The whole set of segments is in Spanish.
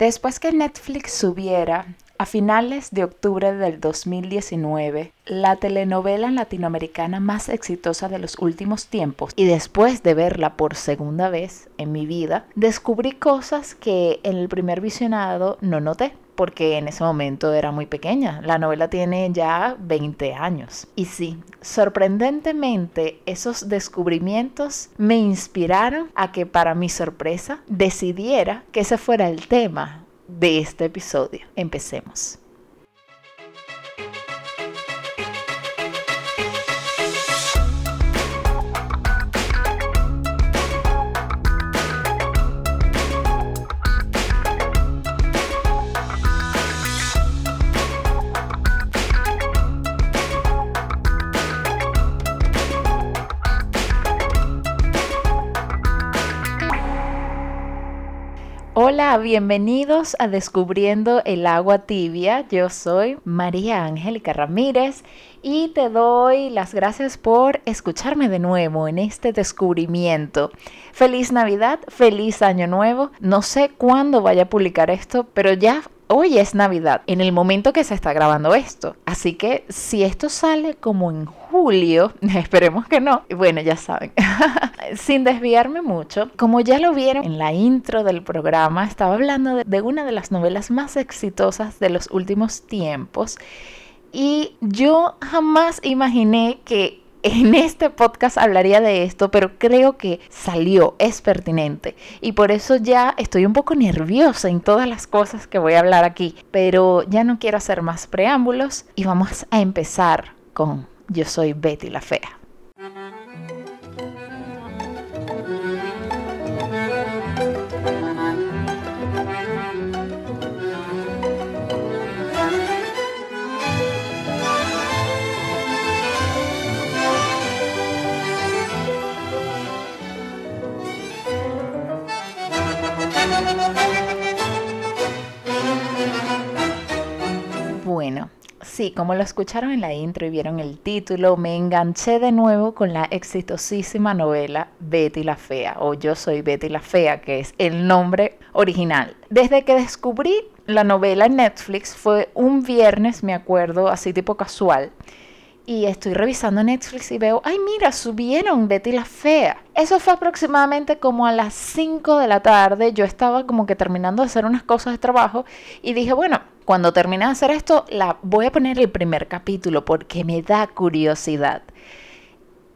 Después que Netflix subiera a finales de octubre del 2019, la telenovela latinoamericana más exitosa de los últimos tiempos, y después de verla por segunda vez en mi vida, descubrí cosas que en el primer visionado no noté porque en ese momento era muy pequeña. La novela tiene ya 20 años. Y sí, sorprendentemente esos descubrimientos me inspiraron a que para mi sorpresa decidiera que ese fuera el tema de este episodio. Empecemos. Hola, bienvenidos a Descubriendo el agua tibia. Yo soy María Angélica Ramírez y te doy las gracias por escucharme de nuevo en este descubrimiento. Feliz Navidad, feliz Año Nuevo. No sé cuándo vaya a publicar esto, pero ya hoy es Navidad, en el momento que se está grabando esto. Así que si esto sale como en julio, esperemos que no, bueno, ya saben, sin desviarme mucho, como ya lo vieron en la intro del programa, estaba hablando de, una de las novelas más exitosas de los últimos tiempos. Y yo jamás imaginé que en este podcast hablaría de esto, pero creo que salió, es pertinente. Y por eso ya estoy un poco nerviosa en todas las cosas que voy a hablar aquí. Pero ya no quiero hacer más preámbulos y vamos a empezar con Yo soy Betty la Fea. Como lo escucharon en la intro y vieron el título, me enganché de nuevo con la exitosísima novela Betty la Fea, o Yo soy Betty la Fea, que es el nombre original. Desde que descubrí la novela en Netflix fue un viernes, me acuerdo, así tipo casual y estoy revisando Netflix y veo, ay mira, subieron Betty la Fea. Eso fue aproximadamente como a las 5 de la tarde. Yo estaba como que terminando de hacer unas cosas de trabajo y dije, bueno, cuando termine de hacer esto, la voy a poner el primer capítulo porque me da curiosidad.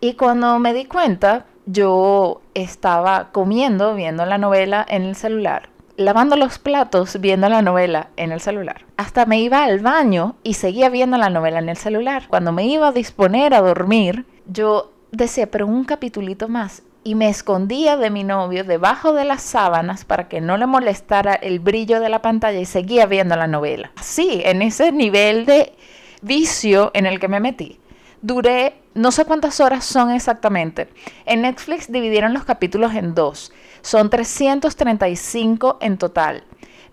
Y cuando me di cuenta, yo estaba comiendo, viendo la novela en el celular lavando los platos viendo la novela en el celular. Hasta me iba al baño y seguía viendo la novela en el celular. Cuando me iba a disponer a dormir, yo decía, pero un capitulito más. Y me escondía de mi novio debajo de las sábanas para que no le molestara el brillo de la pantalla y seguía viendo la novela. Así, en ese nivel de vicio en el que me metí. Duré, no sé cuántas horas son exactamente. En Netflix dividieron los capítulos en dos. Son 335 en total.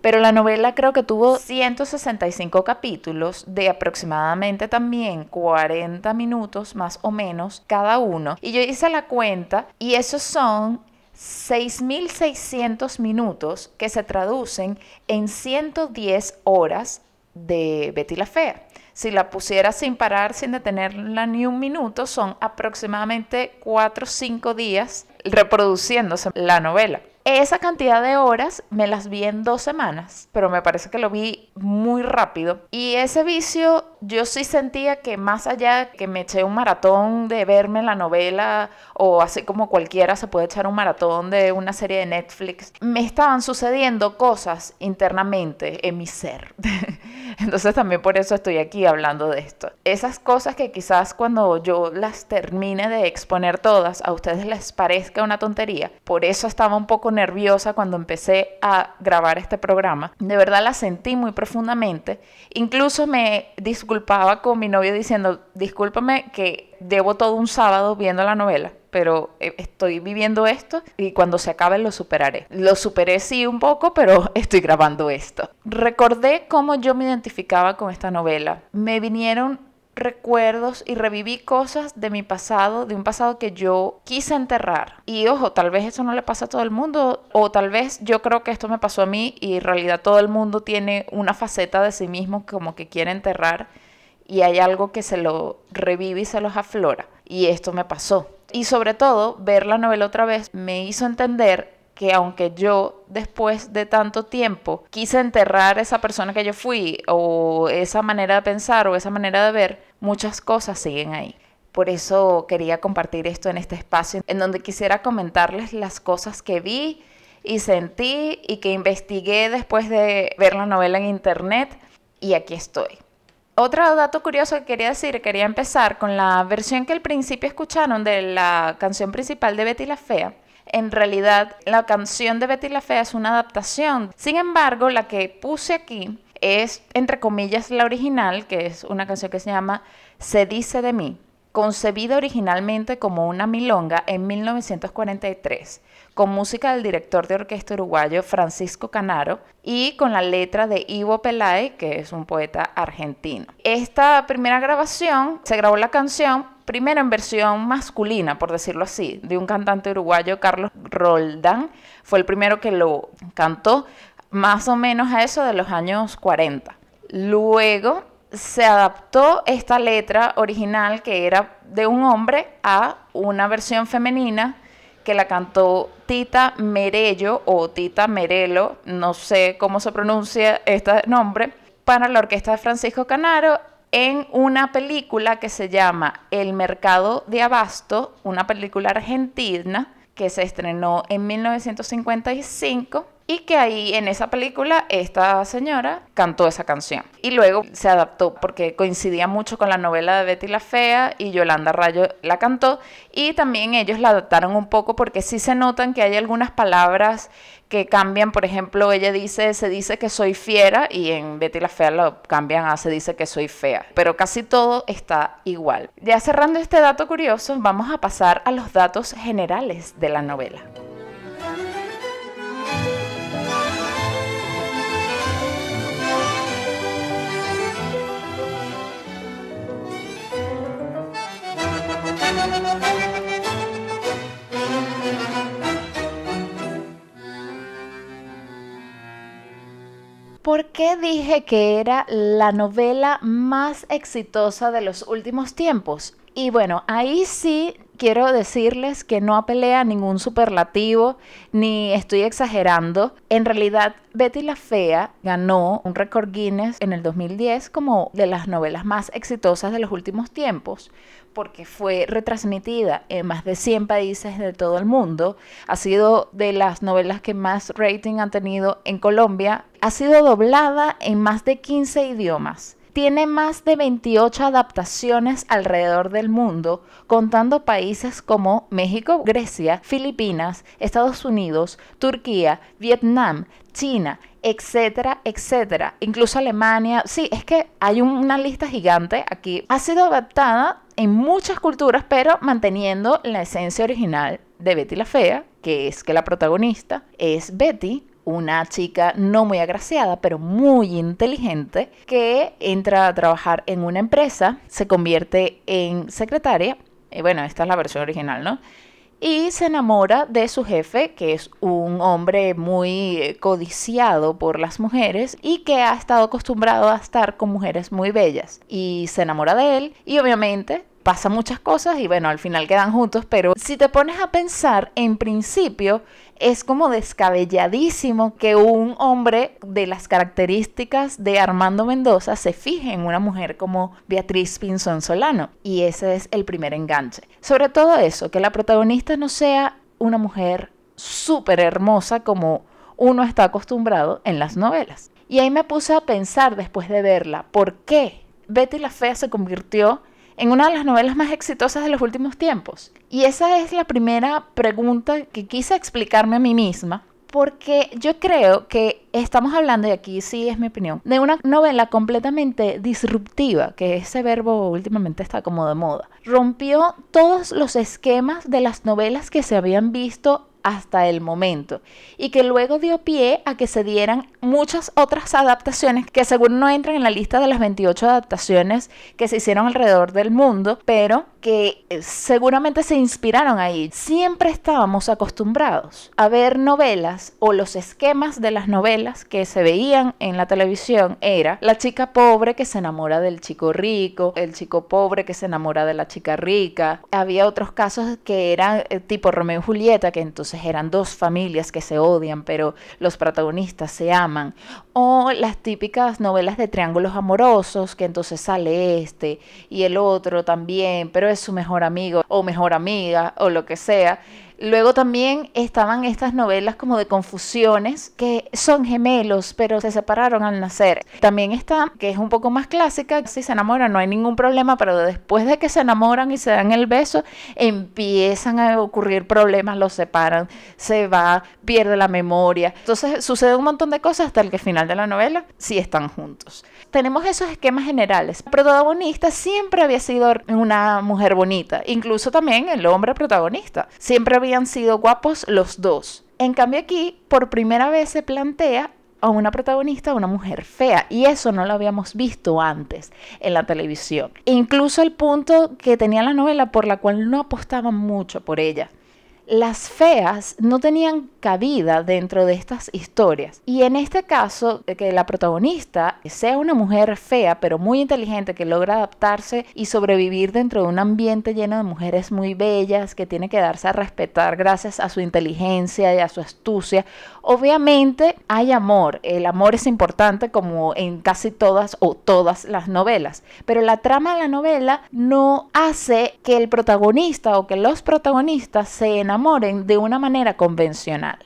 Pero la novela creo que tuvo 165 capítulos de aproximadamente también 40 minutos más o menos cada uno. Y yo hice la cuenta y esos son 6.600 minutos que se traducen en 110 horas de Betty la Fea. Si la pusiera sin parar, sin detenerla ni un minuto, son aproximadamente 4 o 5 días reproduciéndose la novela. Esa cantidad de horas me las vi en dos semanas, pero me parece que lo vi muy rápido. Y ese vicio yo sí sentía que más allá que me eché un maratón de verme la novela o así como cualquiera se puede echar un maratón de una serie de Netflix, me estaban sucediendo cosas internamente en mi ser. Entonces también por eso estoy aquí hablando de esto. Esas cosas que quizás cuando yo las termine de exponer todas a ustedes les parezca una tontería. Por eso estaba un poco nerviosa cuando empecé a grabar este programa. De verdad la sentí muy profundamente. Incluso me disculpaba con mi novio diciendo, discúlpame que debo todo un sábado viendo la novela pero eh, estoy viviendo esto y cuando se acabe lo superaré. Lo superé sí un poco, pero estoy grabando esto. Recordé cómo yo me identificaba con esta novela. Me vinieron recuerdos y reviví cosas de mi pasado, de un pasado que yo quise enterrar. Y ojo, tal vez eso no le pasa a todo el mundo, o tal vez yo creo que esto me pasó a mí y en realidad todo el mundo tiene una faceta de sí mismo como que quiere enterrar y hay algo que se lo revive y se los aflora. Y esto me pasó. Y sobre todo, ver la novela otra vez me hizo entender que aunque yo después de tanto tiempo quise enterrar esa persona que yo fui o esa manera de pensar o esa manera de ver, muchas cosas siguen ahí. Por eso quería compartir esto en este espacio en donde quisiera comentarles las cosas que vi y sentí y que investigué después de ver la novela en internet y aquí estoy. Otro dato curioso que quería decir, quería empezar con la versión que al principio escucharon de la canción principal de Betty la Fea en realidad la canción de Betty la Fea es una adaptación. Sin embargo, la que puse aquí es, entre comillas, la original, que es una canción que se llama Se dice de mí, concebida originalmente como una milonga en 1943 con música del director de orquesta uruguayo Francisco Canaro y con la letra de Ivo Pelay, que es un poeta argentino. Esta primera grabación se grabó la canción primero en versión masculina, por decirlo así, de un cantante uruguayo, Carlos Roldán, fue el primero que lo cantó más o menos a eso de los años 40. Luego se adaptó esta letra original que era de un hombre a una versión femenina que la cantó Tita Merello o Tita Merelo, no sé cómo se pronuncia este nombre, para la orquesta de Francisco Canaro en una película que se llama El Mercado de Abasto, una película argentina que se estrenó en 1955 y que ahí en esa película esta señora cantó esa canción. Y luego se adaptó porque coincidía mucho con la novela de Betty la Fea y Yolanda Rayo la cantó y también ellos la adaptaron un poco porque sí se notan que hay algunas palabras que cambian, por ejemplo, ella dice, se dice que soy fiera y en Betty la Fea lo cambian a se dice que soy fea, pero casi todo está igual. Ya cerrando este dato curioso, vamos a pasar a los datos generales de la novela. ¿Por qué dije que era la novela más exitosa de los últimos tiempos? Y bueno, ahí sí quiero decirles que no apelé a ningún superlativo ni estoy exagerando. En realidad, Betty la Fea ganó un récord Guinness en el 2010 como de las novelas más exitosas de los últimos tiempos porque fue retransmitida en más de 100 países de todo el mundo. Ha sido de las novelas que más rating han tenido en Colombia. Ha sido doblada en más de 15 idiomas. Tiene más de 28 adaptaciones alrededor del mundo, contando países como México, Grecia, Filipinas, Estados Unidos, Turquía, Vietnam, China, etcétera, etcétera. Incluso Alemania. Sí, es que hay una lista gigante aquí. Ha sido adaptada en muchas culturas, pero manteniendo la esencia original de Betty la Fea, que es que la protagonista es Betty, una chica no muy agraciada, pero muy inteligente, que entra a trabajar en una empresa, se convierte en secretaria, y bueno, esta es la versión original, ¿no? y se enamora de su jefe, que es un hombre muy eh, codiciado por las mujeres y que ha estado acostumbrado a estar con mujeres muy bellas. Y se enamora de él y obviamente pasa muchas cosas y bueno, al final quedan juntos, pero si te pones a pensar, en principio es como descabelladísimo que un hombre de las características de Armando Mendoza se fije en una mujer como Beatriz Pinzón Solano. Y ese es el primer enganche. Sobre todo eso, que la protagonista no sea una mujer súper hermosa como uno está acostumbrado en las novelas. Y ahí me puse a pensar después de verla, ¿por qué Betty la Fea se convirtió en una de las novelas más exitosas de los últimos tiempos? Y esa es la primera pregunta que quise explicarme a mí misma, porque yo creo que estamos hablando, y aquí sí es mi opinión, de una novela completamente disruptiva, que ese verbo últimamente está como de moda. Rompió todos los esquemas de las novelas que se habían visto hasta el momento. Y que luego dio pie a que se dieran muchas otras adaptaciones que según no entran en la lista de las 28 adaptaciones que se hicieron alrededor del mundo, pero que eh, seguramente se inspiraron ahí. Siempre estábamos acostumbrados a ver novelas o los esquemas de las novelas que se veían en la televisión era la chica pobre que se enamora del chico rico, el chico pobre que se enamora de la chica rica. Había otros casos que eran eh, tipo Romeo y Julieta, que entonces eran dos familias que se odian, pero los protagonistas se aman. O las típicas novelas de triángulos amorosos, que entonces sale este y el otro también, pero su mejor amigo o mejor amiga o lo que sea. Luego también estaban estas novelas como de confusiones que son gemelos, pero se separaron al nacer. También está, que es un poco más clásica, si se enamoran no hay ningún problema, pero después de que se enamoran y se dan el beso, empiezan a ocurrir problemas, los separan, se va, pierde la memoria. Entonces sucede un montón de cosas hasta el final de la novela sí están juntos. Tenemos esos esquemas generales. Protagonista siempre había sido una mujer bonita, incluso también el hombre protagonista. Siempre había han sido guapos los dos. En cambio aquí, por primera vez se plantea a una protagonista, una mujer fea, y eso no lo habíamos visto antes en la televisión. incluso el punto que tenía la novela por la cual no apostaban mucho por ella las feas no tenían cabida dentro de estas historias. Y en este caso, que la protagonista sea una mujer fea, pero muy inteligente, que logra adaptarse y sobrevivir dentro de un ambiente lleno de mujeres muy bellas, que tiene que darse a respetar gracias a su inteligencia y a su astucia. Obviamente hay amor, el amor es importante como en casi todas o todas las novelas, pero la trama de la novela no hace que el protagonista o que los protagonistas se enamoren de una manera convencional.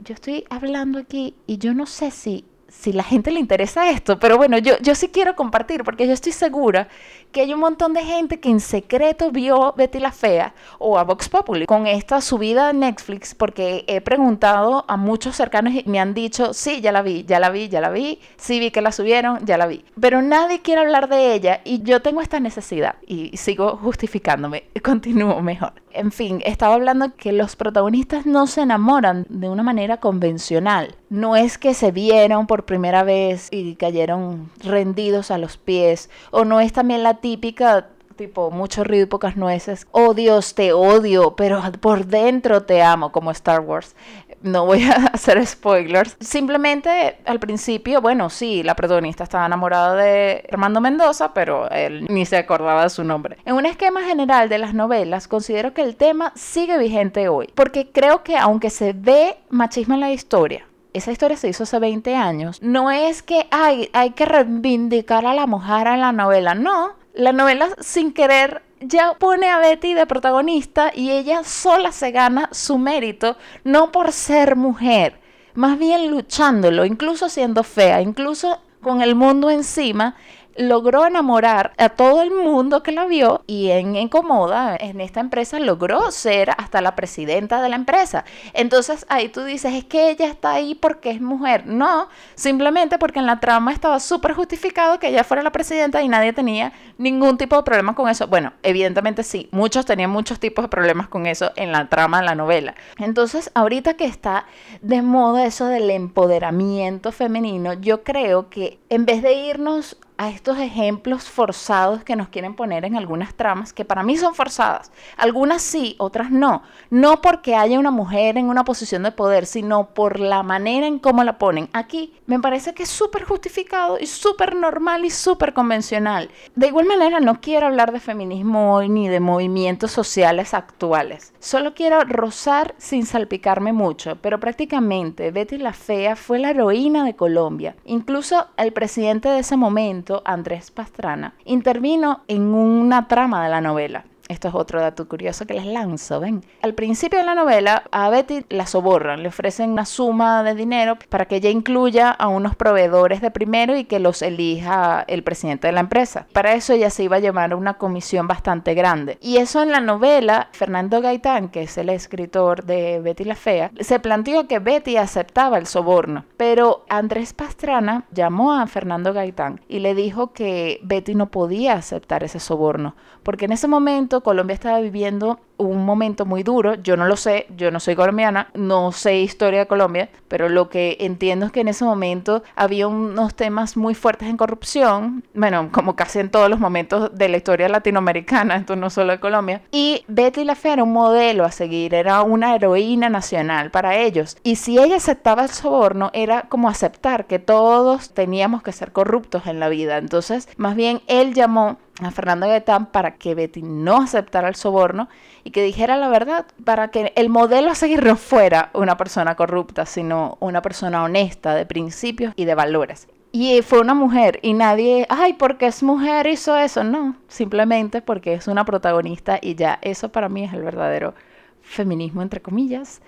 Yo estoy hablando aquí y yo no sé si si la gente le interesa esto, pero bueno, yo, yo sí quiero compartir porque yo estoy segura que hay un montón de gente que en secreto vio Betty la Fea o a Vox Populi con esta subida a Netflix porque he preguntado a muchos cercanos y me han dicho, sí, ya la vi, ya la vi, ya la vi, sí vi que la subieron, ya la vi. Pero nadie quiere hablar de ella y yo tengo esta necesidad y sigo justificándome, continúo mejor. En fin, estaba hablando que los protagonistas no se enamoran de una manera convencional. No es que se vieron por primera vez y cayeron rendidos a los pies, o no es también la típica tipo mucho ruido y pocas nueces. Oh Dios, te odio, pero por dentro te amo, como Star Wars. No voy a hacer spoilers. Simplemente al principio, bueno, sí, la protagonista estaba enamorada de Armando Mendoza, pero él ni se acordaba de su nombre. En un esquema general de las novelas, considero que el tema sigue vigente hoy, porque creo que aunque se ve machismo en la historia, esa historia se hizo hace 20 años, no es que hay, hay que reivindicar a la mujer en la novela, no. La novela sin querer ya pone a Betty de protagonista y ella sola se gana su mérito, no por ser mujer, más bien luchándolo, incluso siendo fea, incluso con el mundo encima, logró enamorar a todo el mundo que la vio y en Incomoda, en esta empresa, logró ser hasta la presidenta de la empresa. Entonces ahí tú dices, es que ella está ahí porque es mujer. No, simplemente porque en la trama estaba súper justificado que ella fuera la presidenta y nadie tenía ningún tipo de problema con eso. Bueno, evidentemente sí, muchos tenían muchos tipos de problemas con eso en la trama de la novela. Entonces, ahorita que está de moda eso del empoderamiento femenino, yo creo que en vez de irnos a estos ejemplos forzados que nos quieren poner en algunas tramas, que para mí son forzadas. Algunas sí, otras no. No porque haya una mujer en una posición de poder, sino por la manera en cómo la ponen. Aquí me parece que es súper justificado y súper normal y súper convencional. De igual manera, no quiero hablar de feminismo hoy ni de movimientos sociales actuales. Solo quiero rozar sin salpicarme mucho, pero prácticamente Betty la Fea fue la heroína de Colombia. Incluso el presidente de ese momento, Andrés Pastrana, intervino en una trama de la novela. Esto es otro dato curioso que les lanzo, ven. Al principio de la novela, a Betty la soborran, le ofrecen una suma de dinero para que ella incluya a unos proveedores de primero y que los elija el presidente de la empresa. Para eso ella se iba a llevar una comisión bastante grande. Y eso en la novela, Fernando Gaitán, que es el escritor de Betty la Fea, se planteó que Betty aceptaba el soborno. Pero Andrés Pastrana llamó a Fernando Gaitán y le dijo que Betty no podía aceptar ese soborno, porque en ese momento Colombia estaba viviendo un momento muy duro. Yo no lo sé, yo no soy colombiana, no sé historia de Colombia, pero lo que entiendo es que en ese momento había unos temas muy fuertes en corrupción, bueno, como casi en todos los momentos de la historia latinoamericana, esto no solo de Colombia. Y Betty la Fea era un modelo a seguir, era una heroína nacional para ellos. Y si ella aceptaba el soborno, era como aceptar que todos teníamos que ser corruptos en la vida. Entonces, más bien él llamó a Fernando Gaitán para que Betty no aceptara el soborno y que dijera la verdad, para que el modelo a seguir no fuera una persona corrupta, sino una persona honesta, de principios y de valores. Y fue una mujer y nadie, ay, porque es mujer hizo eso. No, simplemente porque es una protagonista y ya, eso para mí es el verdadero feminismo, entre comillas.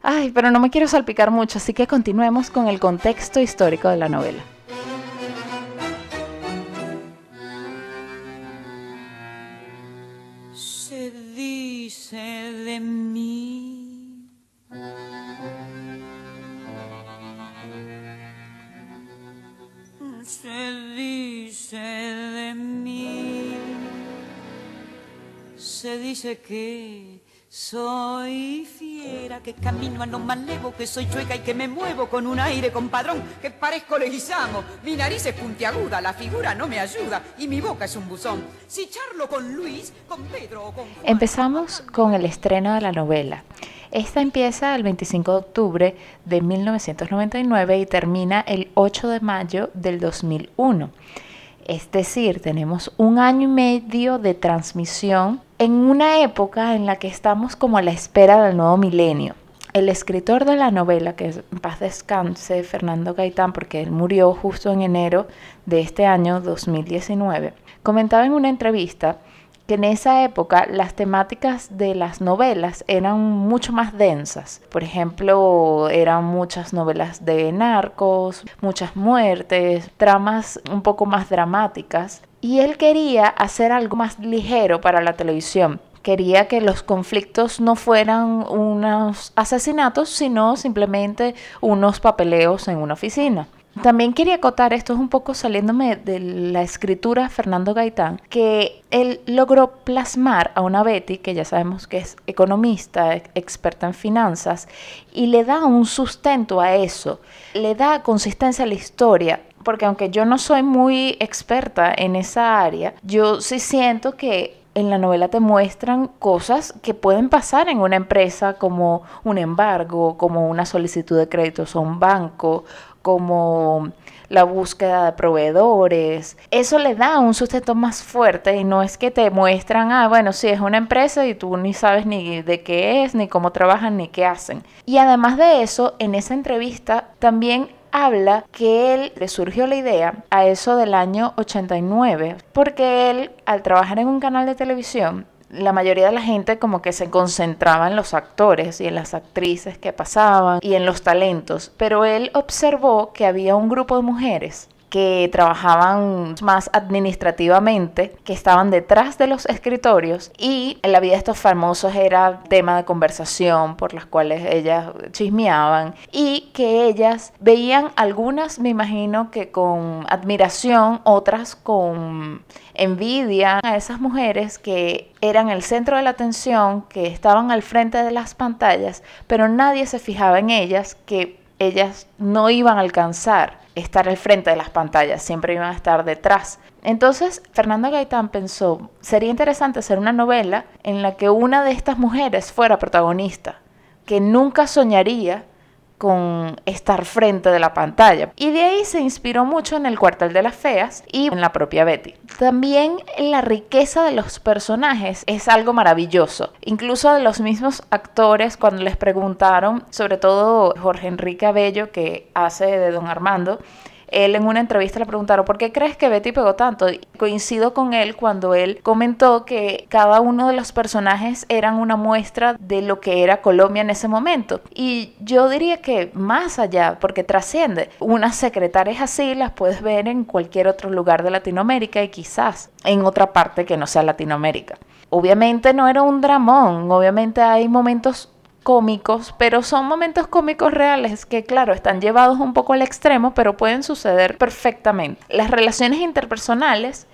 Ay, pero no me quiero salpicar mucho, así que continuemos con el contexto histórico de la novela. De mí. Se dice de mí. Se dice que soy fiera, que camino a lo malevo, que soy chueca y que me muevo con un aire compadrón, que parezco leguizamo. Mi nariz es puntiaguda, la figura no me ayuda y mi boca es un buzón. Si charlo con Luis, con Pedro o con... Empezamos con el estreno de la novela. Esta empieza el 25 de octubre de 1999 y termina el 8 de mayo del 2001. Es decir, tenemos un año y medio de transmisión en una época en la que estamos como a la espera del nuevo milenio. El escritor de la novela, que es paz descanse, Fernando Gaitán, porque él murió justo en enero de este año 2019, comentaba en una entrevista que en esa época las temáticas de las novelas eran mucho más densas. Por ejemplo, eran muchas novelas de narcos, muchas muertes, tramas un poco más dramáticas. Y él quería hacer algo más ligero para la televisión. Quería que los conflictos no fueran unos asesinatos, sino simplemente unos papeleos en una oficina. También quería acotar, esto es un poco saliéndome de la escritura Fernando Gaitán, que él logró plasmar a una Betty, que ya sabemos que es economista, experta en finanzas, y le da un sustento a eso, le da consistencia a la historia, porque aunque yo no soy muy experta en esa área, yo sí siento que en la novela te muestran cosas que pueden pasar en una empresa como un embargo, como una solicitud de créditos a un banco como la búsqueda de proveedores. Eso le da un sustento más fuerte y no es que te muestran, ah, bueno, sí, es una empresa y tú ni sabes ni de qué es, ni cómo trabajan, ni qué hacen. Y además de eso, en esa entrevista también habla que él le surgió la idea a eso del año 89, porque él al trabajar en un canal de televisión la mayoría de la gente como que se concentraba en los actores y en las actrices que pasaban y en los talentos, pero él observó que había un grupo de mujeres que trabajaban más administrativamente, que estaban detrás de los escritorios y en la vida de estos famosos era tema de conversación por las cuales ellas chismeaban y que ellas veían algunas, me imagino que con admiración, otras con envidia a esas mujeres que eran el centro de la atención, que estaban al frente de las pantallas, pero nadie se fijaba en ellas, que ellas no iban a alcanzar estar al frente de las pantallas, siempre iban a estar detrás. Entonces, Fernando Gaitán pensó, sería interesante hacer una novela en la que una de estas mujeres fuera protagonista, que nunca soñaría con estar frente de la pantalla. Y de ahí se inspiró mucho en el cuartel de las feas y en la propia Betty. También la riqueza de los personajes es algo maravilloso. Incluso de los mismos actores cuando les preguntaron, sobre todo Jorge Enrique Abello que hace de Don Armando, él en una entrevista le preguntaron, ¿por qué crees que Betty pegó tanto? Coincido con él cuando él comentó que cada uno de los personajes eran una muestra de lo que era Colombia en ese momento. Y yo diría que más allá, porque trasciende, unas secretarias así las puedes ver en cualquier otro lugar de Latinoamérica y quizás en otra parte que no sea Latinoamérica. Obviamente no era un dramón, obviamente hay momentos cómicos, pero son momentos cómicos reales que, claro, están llevados un poco al extremo, pero pueden suceder perfectamente. Las relaciones interpersonales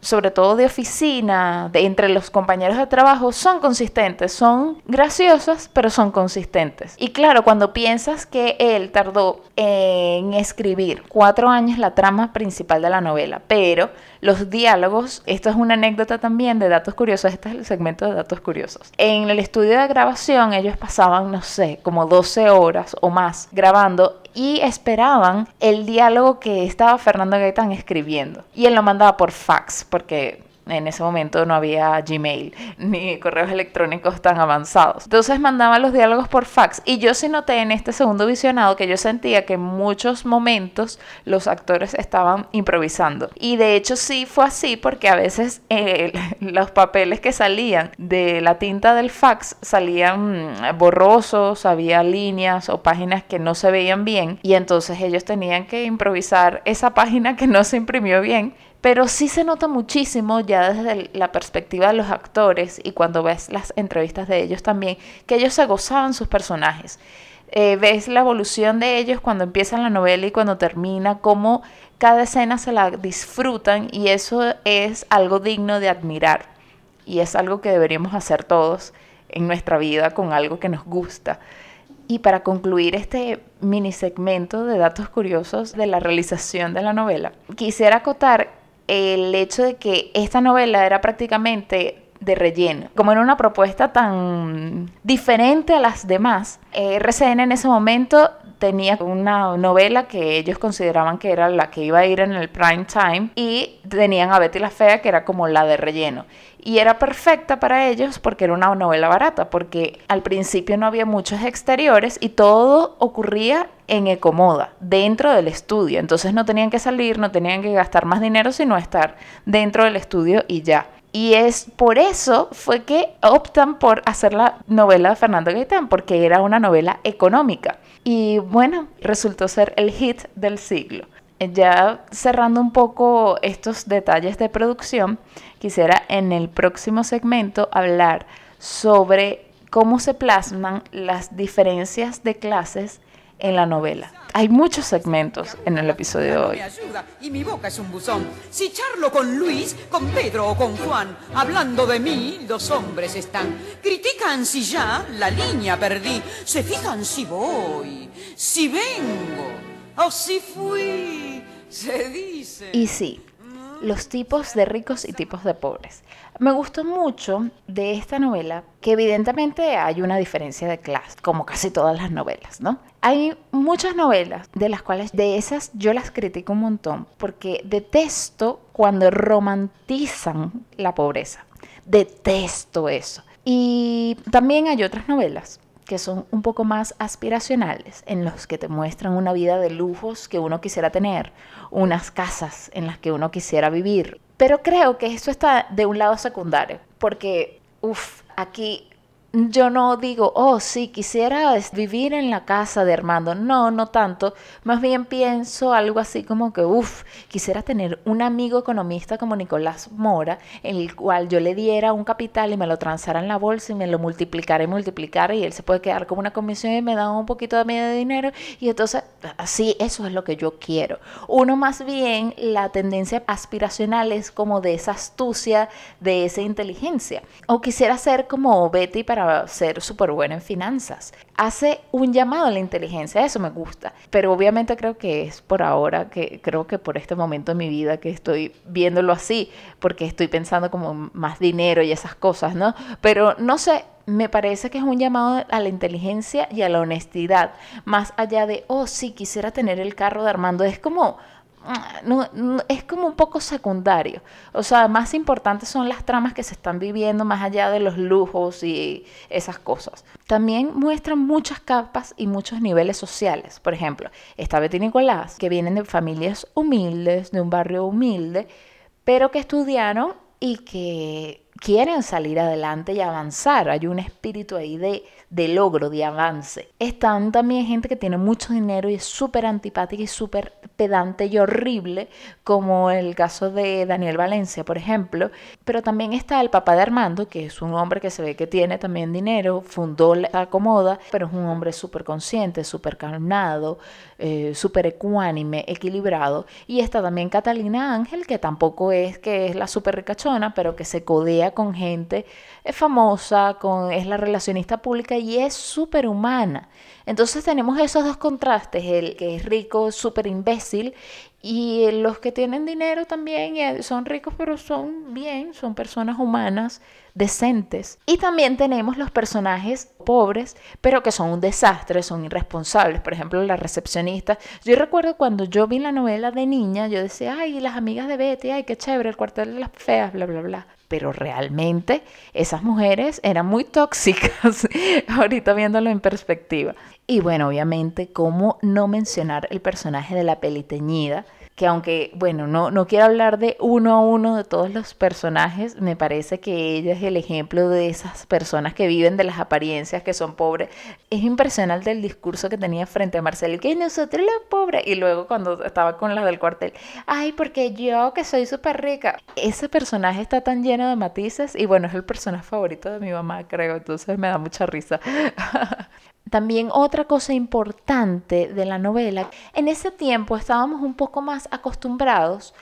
sobre todo de oficina, de entre los compañeros de trabajo, son consistentes, son graciosas, pero son consistentes. Y claro, cuando piensas que él tardó en escribir cuatro años la trama principal de la novela, pero los diálogos, esto es una anécdota también de datos curiosos, este es el segmento de datos curiosos. En el estudio de grabación ellos pasaban, no sé, como 12 horas o más grabando y esperaban el diálogo que estaba Fernando Gaitán escribiendo. Y él lo mandaba por fax, porque en ese momento no había Gmail ni correos electrónicos tan avanzados. Entonces mandaba los diálogos por fax y yo sí noté en este segundo visionado que yo sentía que en muchos momentos los actores estaban improvisando. Y de hecho sí fue así porque a veces eh, los papeles que salían de la tinta del fax salían mm, borrosos, había líneas o páginas que no se veían bien y entonces ellos tenían que improvisar esa página que no se imprimió bien pero sí se nota muchísimo ya desde la perspectiva de los actores y cuando ves las entrevistas de ellos también, que ellos se gozaban sus personajes. Eh, ves la evolución de ellos cuando empiezan la novela y cuando termina, cómo cada escena se la disfrutan y eso es algo digno de admirar y es algo que deberíamos hacer todos en nuestra vida con algo que nos gusta. Y para concluir este mini segmento de datos curiosos de la realización de la novela, quisiera acotar el hecho de que esta novela era prácticamente de relleno. Como era una propuesta tan diferente a las demás, RCN en ese momento tenía una novela que ellos consideraban que era la que iba a ir en el prime time y tenían a Betty la Fea que era como la de relleno. Y era perfecta para ellos porque era una novela barata, porque al principio no había muchos exteriores y todo ocurría en Ecomoda, dentro del estudio. Entonces no tenían que salir, no tenían que gastar más dinero, sino estar dentro del estudio y ya. Y es por eso fue que optan por hacer la novela de Fernando Gaitán, porque era una novela económica. Y bueno, resultó ser el hit del siglo. Ya cerrando un poco estos detalles de producción, quisiera en el próximo segmento hablar sobre cómo se plasman las diferencias de clases en la novela. Hay muchos segmentos en el episodio de hoy. Y mi boca es un buzón. Si charlo con Luis, con Pedro o con Juan, hablando de mí, los hombres están. Critican si ya la línea perdí. Se fijan si voy, si vengo o si fui. Se dice. Y sí, los tipos de ricos y tipos de pobres. Me gustó mucho de esta novela que evidentemente hay una diferencia de clase, como casi todas las novelas, ¿no? Hay muchas novelas de las cuales de esas yo las critico un montón porque detesto cuando romantizan la pobreza. Detesto eso. Y también hay otras novelas que son un poco más aspiracionales, en los que te muestran una vida de lujos que uno quisiera tener, unas casas en las que uno quisiera vivir. Pero creo que eso está de un lado secundario, porque, uff, aquí yo no digo, oh, sí, quisiera vivir en la casa de Armando. No, no tanto. Más bien pienso algo así como que, uff, quisiera tener un amigo economista como Nicolás Mora, en el cual yo le diera un capital y me lo transara en la bolsa y me lo multiplicara y multiplicara y él se puede quedar como una comisión y me da un poquito de medio de dinero. Y entonces, así, eso es lo que yo quiero. Uno más bien, la tendencia aspiracional es como de esa astucia, de esa inteligencia. O quisiera ser como Betty para ser súper buena en finanzas. Hace un llamado a la inteligencia, eso me gusta. Pero obviamente creo que es por ahora, que creo que por este momento de mi vida que estoy viéndolo así, porque estoy pensando como más dinero y esas cosas, ¿no? Pero no sé, me parece que es un llamado a la inteligencia y a la honestidad, más allá de, oh, sí, quisiera tener el carro de Armando. Es como es como un poco secundario. O sea, más importantes son las tramas que se están viviendo más allá de los lujos y esas cosas. También muestran muchas capas y muchos niveles sociales. Por ejemplo, está Betty Nicolás, que vienen de familias humildes, de un barrio humilde, pero que estudiaron y que quieren salir adelante y avanzar. Hay un espíritu ahí de, de logro, de avance. Están también gente que tiene mucho dinero y es súper antipática y súper pedante y horrible, como el caso de Daniel Valencia, por ejemplo. Pero también está el papá de Armando, que es un hombre que se ve que tiene también dinero, fundó la Acomoda, pero es un hombre súper consciente, súper calmado, eh, súper ecuánime, equilibrado. Y está también Catalina Ángel, que tampoco es que es la súper ricachona, pero que se codea con gente famosa, con, es la relacionista pública y es súper humana. Entonces tenemos esos dos contrastes, el que es rico, súper imbécil, y los que tienen dinero también eh, son ricos, pero son bien, son personas humanas, decentes. Y también tenemos los personajes pobres, pero que son un desastre, son irresponsables. Por ejemplo, la recepcionista. Yo recuerdo cuando yo vi la novela de niña, yo decía, ay, las amigas de Betty, ay, qué chévere, el cuartel de las feas, bla, bla, bla pero realmente esas mujeres eran muy tóxicas, ahorita viéndolo en perspectiva. Y bueno, obviamente, ¿cómo no mencionar el personaje de la peliteñida? Que aunque, bueno, no, no quiero hablar de uno a uno de todos los personajes, me parece que ella es el ejemplo de esas personas que viven de las apariencias, que son pobres. Es impresionante el discurso que tenía frente a Marcelo, que nosotros los pobres, y luego cuando estaba con las del cuartel, ay, porque yo que soy súper rica. Ese personaje está tan lleno de matices y bueno, es el personaje favorito de mi mamá, creo, entonces me da mucha risa. También otra cosa importante de la novela, en ese tiempo estábamos un poco más acostumbrados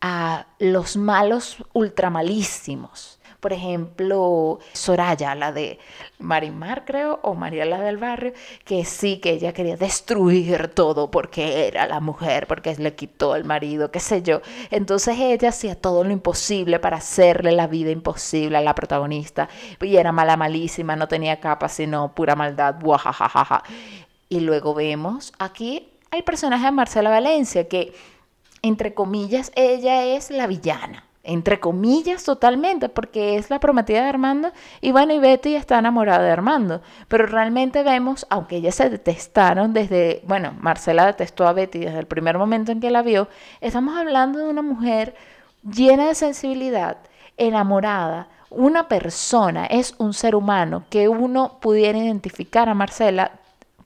a los malos ultramalísimos por ejemplo, Soraya, la de Marimar, creo, o María la del barrio, que sí, que ella quería destruir todo porque era la mujer, porque le quitó el marido, qué sé yo. Entonces ella hacía todo lo imposible para hacerle la vida imposible a la protagonista. Y era mala, malísima, no tenía capa, sino pura maldad. Buajajajaja. Y luego vemos aquí el personaje de Marcela Valencia, que entre comillas ella es la villana entre comillas totalmente, porque es la prometida de Armando y bueno, y Betty está enamorada de Armando, pero realmente vemos, aunque ellas se detestaron desde, bueno, Marcela detestó a Betty desde el primer momento en que la vio, estamos hablando de una mujer llena de sensibilidad, enamorada, una persona, es un ser humano que uno pudiera identificar a Marcela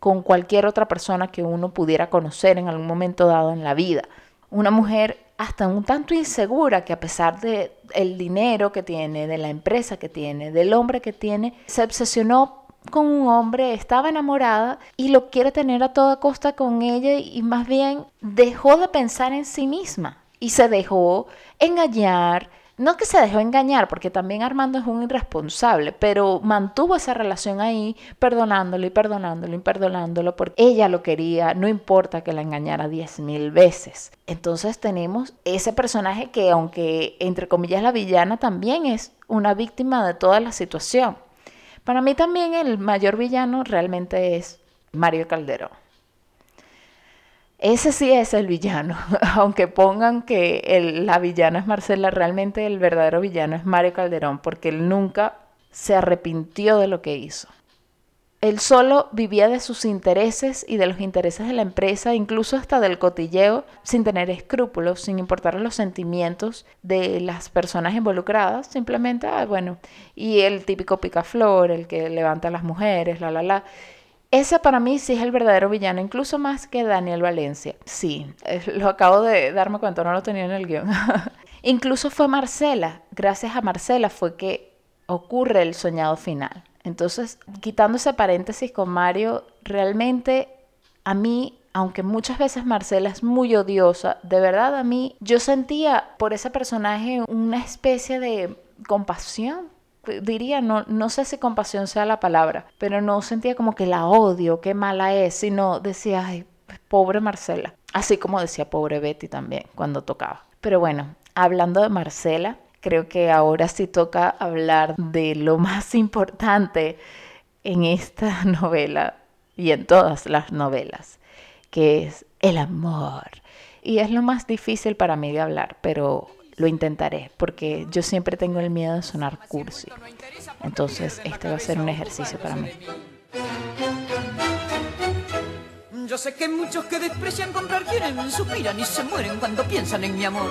con cualquier otra persona que uno pudiera conocer en algún momento dado en la vida. Una mujer hasta un tanto insegura que a pesar de el dinero que tiene, de la empresa que tiene, del hombre que tiene, se obsesionó con un hombre, estaba enamorada y lo quiere tener a toda costa con ella y más bien dejó de pensar en sí misma y se dejó engañar, no que se dejó engañar, porque también Armando es un irresponsable, pero mantuvo esa relación ahí, perdonándolo y perdonándolo y perdonándolo, porque ella lo quería, no importa que la engañara diez mil veces. Entonces tenemos ese personaje que, aunque entre comillas la villana, también es una víctima de toda la situación. Para mí también el mayor villano realmente es Mario Calderón. Ese sí es el villano, aunque pongan que la villana es Marcela, realmente el verdadero villano es Mario Calderón, porque él nunca se arrepintió de lo que hizo. Él solo vivía de sus intereses y de los intereses de la empresa, incluso hasta del cotilleo, sin tener escrúpulos, sin importar los sentimientos de las personas involucradas, simplemente, ah, bueno, y el típico picaflor, el que levanta a las mujeres, la, la, la. Ese para mí sí es el verdadero villano, incluso más que Daniel Valencia. Sí, lo acabo de darme cuenta, no lo tenía en el guion. incluso fue Marcela, gracias a Marcela fue que ocurre el soñado final. Entonces, quitando ese paréntesis con Mario, realmente a mí, aunque muchas veces Marcela es muy odiosa, de verdad a mí yo sentía por ese personaje una especie de compasión diría, no, no sé si compasión sea la palabra, pero no sentía como que la odio, qué mala es, sino decía, ay, pobre Marcela. Así como decía pobre Betty también cuando tocaba. Pero bueno, hablando de Marcela, creo que ahora sí toca hablar de lo más importante en esta novela y en todas las novelas, que es el amor. Y es lo más difícil para mí de hablar, pero lo intentaré, porque yo siempre tengo el miedo de sonar cursi. Entonces, este va a ser un ejercicio para mí. Yo sé que muchos que desprecian comprar quieren, suspiran y se mueren cuando piensan en mi amor.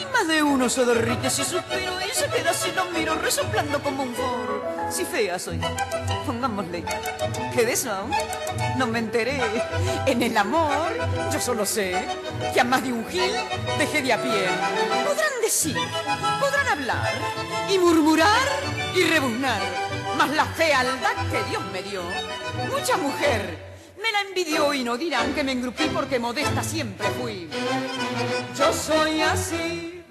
Y más de uno se derrite si suspiro y se queda si lo miro resoplando como un foro. Si fea soy, pongámosle, que de eso no me enteré. En el amor, yo solo sé que a más de un gil dejé de a pie. Podrán decir, podrán hablar y murmurar y rebuznar, mas la fealdad que Dios me dio, mucha mujer me la envidió y no dirán que me engrupí porque modesta siempre fui. Yo soy así.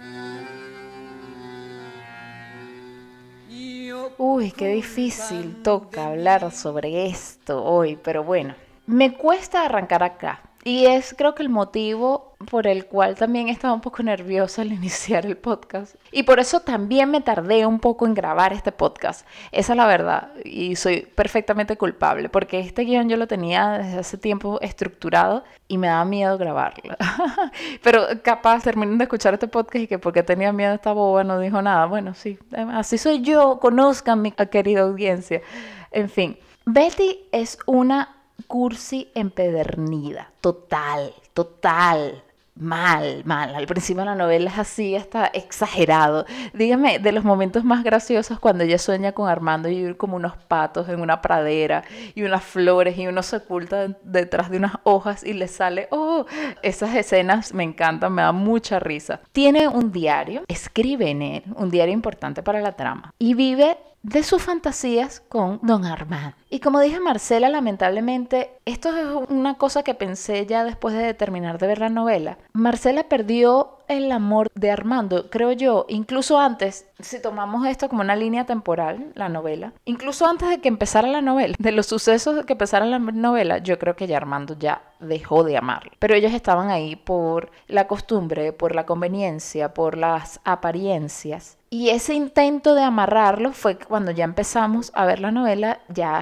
Uy, qué difícil toca hablar sobre esto hoy, pero bueno, me cuesta arrancar acá. Y es creo que el motivo por el cual también estaba un poco nerviosa al iniciar el podcast. Y por eso también me tardé un poco en grabar este podcast. Esa es la verdad. Y soy perfectamente culpable. Porque este guion yo lo tenía desde hace tiempo estructurado y me daba miedo grabarlo. Pero capaz terminando de escuchar este podcast y que porque tenía miedo esta boba no dijo nada. Bueno, sí. Así soy yo. Conozcan mi querida audiencia. En fin. Betty es una cursi empedernida, total, total. Mal, mal. Al principio la novela es así, está exagerado. Dígame, de los momentos más graciosos cuando ella sueña con Armando y como unos patos en una pradera y unas flores y uno se oculta detrás de unas hojas y le sale, oh, esas escenas me encantan, me da mucha risa. Tiene un diario, escribe en él, un diario importante para la trama y vive de sus fantasías con Don Armand. Y como dije Marcela, lamentablemente, esto es una cosa que pensé ya después de terminar de ver la novela. Marcela perdió el amor de Armando, creo yo, incluso antes, si tomamos esto como una línea temporal, la novela, incluso antes de que empezara la novela, de los sucesos que empezara la novela, yo creo que ya Armando ya dejó de amarlo. Pero ellos estaban ahí por la costumbre, por la conveniencia, por las apariencias. Y ese intento de amarrarlo fue cuando ya empezamos a ver la novela ya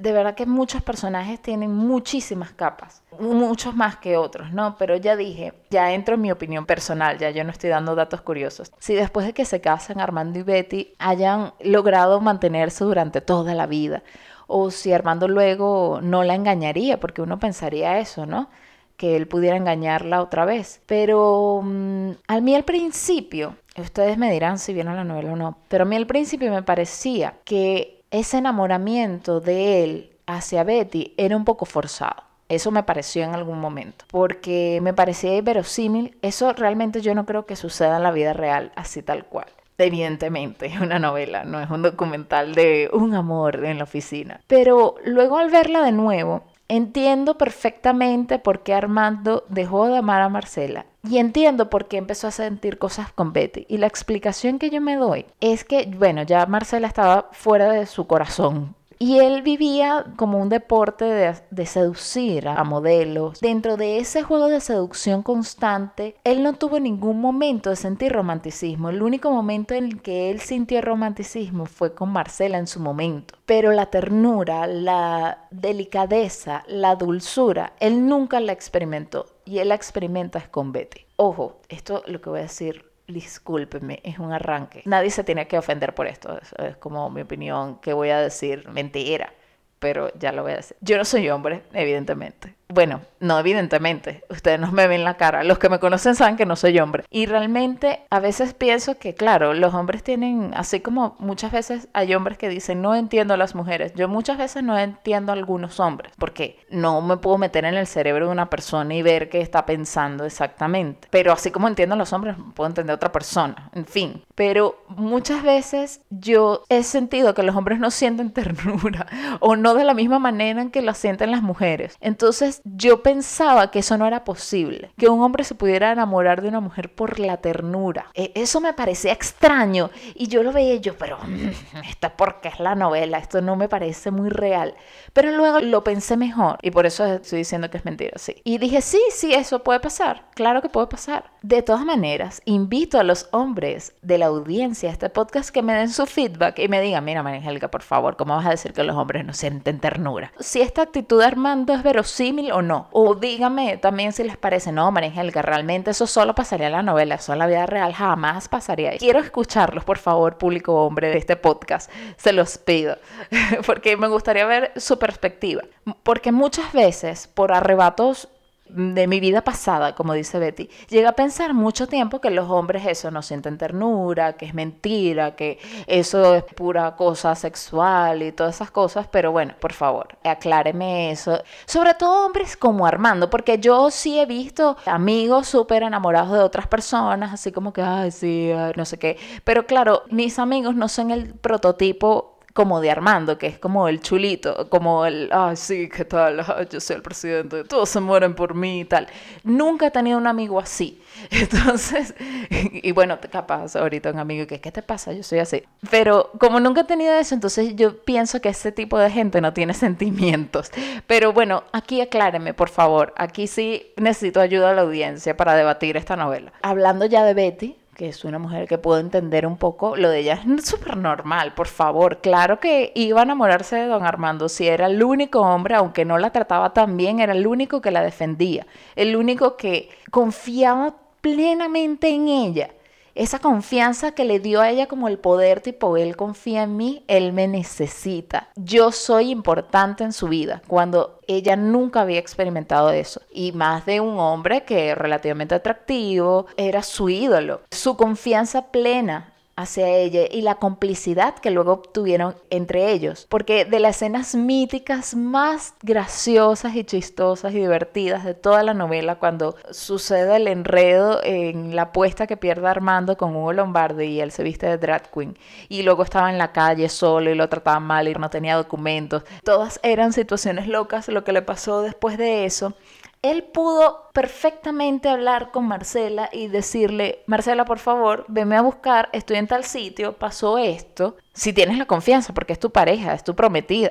de verdad que muchos personajes tienen muchísimas capas, muchos más que otros, ¿no? Pero ya dije, ya entro en mi opinión personal, ya yo no estoy dando datos curiosos. Si después de que se casan Armando y Betty hayan logrado mantenerse durante toda la vida, o si Armando luego no la engañaría, porque uno pensaría eso, ¿no? Que él pudiera engañarla otra vez. Pero mm, a mí al principio, ustedes me dirán si vieron la novela o no, pero a mí al principio me parecía que ese enamoramiento de él hacia Betty era un poco forzado. Eso me pareció en algún momento, porque me parecía verosímil. Eso realmente yo no creo que suceda en la vida real, así tal cual. Evidentemente, es una novela, no es un documental de un amor en la oficina. Pero luego al verla de nuevo, entiendo perfectamente por qué Armando dejó de amar a Marcela y entiendo por qué empezó a sentir cosas con Betty. Y la explicación que yo me doy es que, bueno, ya Marcela estaba fuera de su corazón. Y él vivía como un deporte de, seducir a modelos. Dentro de ese juego de seducción constante, él no tuvo ningún momento de sentir romanticismo. El único momento en el que él sintió romanticismo fue con Marcela en su momento. Pero la ternura, la delicadeza, la dulzura, él nunca la experimentó y él la experimenta es con Betty. Ojo, esto lo que voy a decir, discúlpeme, es un arranque. Nadie se tiene que ofender por esto, es, como mi opinión que voy a decir mentira, pero ya lo voy a decir. Yo no soy hombre, evidentemente. Bueno, no, evidentemente, ustedes no me ven la cara. Los que me conocen saben que no soy hombre. Y realmente a veces pienso que, claro, los hombres tienen, así como muchas veces hay hombres que dicen, no entiendo a las mujeres. Yo muchas veces no entiendo a algunos hombres, porque no me puedo meter en el cerebro de una persona y ver qué está pensando exactamente. Pero así como entiendo a los hombres, puedo entender a otra persona. En fin, pero muchas veces yo he sentido que los hombres no sienten ternura o no de la misma manera en que la sienten las mujeres. Entonces, yo pensaba que eso no era posible, que un hombre se pudiera enamorar de una mujer por la ternura. E, eso me parecía extraño y yo lo veía yo, pero mm, esto es porque es la novela, esto no me parece muy real. Pero luego lo pensé mejor y por eso estoy diciendo que es mentira, sí. Y dije, sí, sí, eso puede pasar, claro que puede pasar. De todas maneras, invito a los hombres de la audiencia a este podcast que me den su feedback y me digan, mira, María por favor, ¿cómo vas a decir que los hombres no sienten ternura? Si esta actitud de Armando es verosímil o no. O díganme también si les parece, no, María realmente eso solo pasaría en la novela, eso en la vida real jamás pasaría. Quiero escucharlos, por favor, público hombre de este podcast, se los pido, porque me gustaría ver su perspectiva. Porque muchas veces, por arrebatos de mi vida pasada, como dice Betty, llega a pensar mucho tiempo que los hombres eso no sienten ternura, que es mentira, que eso es pura cosa sexual y todas esas cosas, pero bueno, por favor, acláreme eso. Sobre todo hombres como Armando, porque yo sí he visto amigos súper enamorados de otras personas, así como que, ay, sí, no sé qué, pero claro, mis amigos no son el prototipo como de Armando, que es como el chulito, como el, ay, sí, ¿qué tal? yo soy el presidente, todos se mueren por mí y tal. Nunca he tenido un amigo así. Entonces, y, bueno, capaz ahorita un amigo que, ¿qué te pasa? Yo soy así. Pero como nunca he tenido eso, entonces yo pienso que ese tipo de gente no tiene sentimientos. Pero bueno, aquí acláreme, por favor. Aquí sí necesito ayuda a la audiencia para debatir esta novela. Hablando ya de Betty, que es una mujer que puedo entender un poco, lo de ella es súper normal, por favor. Claro que iba a enamorarse de don Armando si era el único hombre, aunque no la trataba tan bien, era el único que la defendía, el único que confiaba plenamente en ella esa confianza que le dio a ella como el poder, tipo, él confía en mí, él me necesita. Yo soy importante en su vida, cuando ella nunca había experimentado eso. Y más de un hombre que relativamente atractivo, era su ídolo. Su confianza plena hacia ella y la complicidad que luego obtuvieron entre ellos. Porque de las escenas míticas más graciosas y chistosas y divertidas de toda la novela, cuando sucede el enredo en la apuesta que pierde Armando con Hugo Lombardi y él se viste de drag queen y luego estaba en la calle solo y lo trataban mal y no tenía documentos. Todas eran situaciones locas. Lo que le pasó después de eso él pudo perfectamente hablar con Marcela y decirle, Marcela, por favor, venme a buscar, estoy en tal sitio, pasó esto, si tienes la confianza, porque es tu pareja, es tu prometida,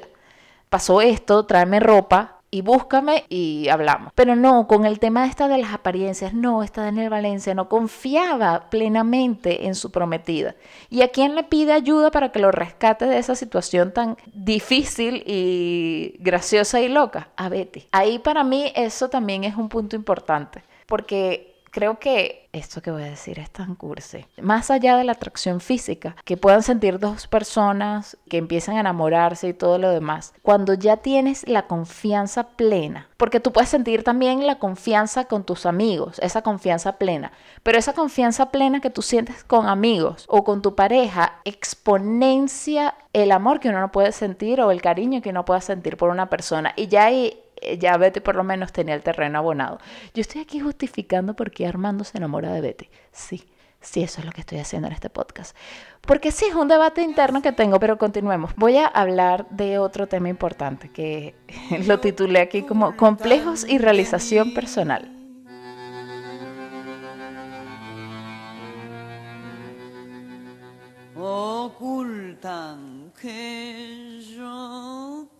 pasó esto, tráeme ropa, y búscame y hablamos. Pero no, con el tema esta de las apariencias, no, esta Daniel Valencia no confiaba plenamente en su prometida. ¿Y a quién le pide ayuda para que lo rescate de esa situación tan difícil y graciosa y loca? A Betty. Ahí para mí eso también es un punto importante, porque creo que esto que voy a decir es tan cursi. Más allá de la atracción física, que puedan sentir dos personas que empiezan a enamorarse y todo lo demás, cuando ya tienes la confianza plena, porque tú puedes sentir también la confianza con tus amigos, esa confianza plena, pero esa confianza plena que tú sientes con amigos o con tu pareja exponencia el amor que uno no puede sentir o el cariño que uno puede sentir por una persona. Y ya eh, ya Betty por lo menos tenía el terreno abonado. Yo estoy aquí justificando por qué Armando se enamora de Betty. Sí, sí, eso es lo que estoy haciendo en este podcast. Porque sí, es un debate interno que tengo, pero continuemos. Voy a hablar de otro tema importante que lo titulé aquí como complejos y realización personal. Ocultan que yo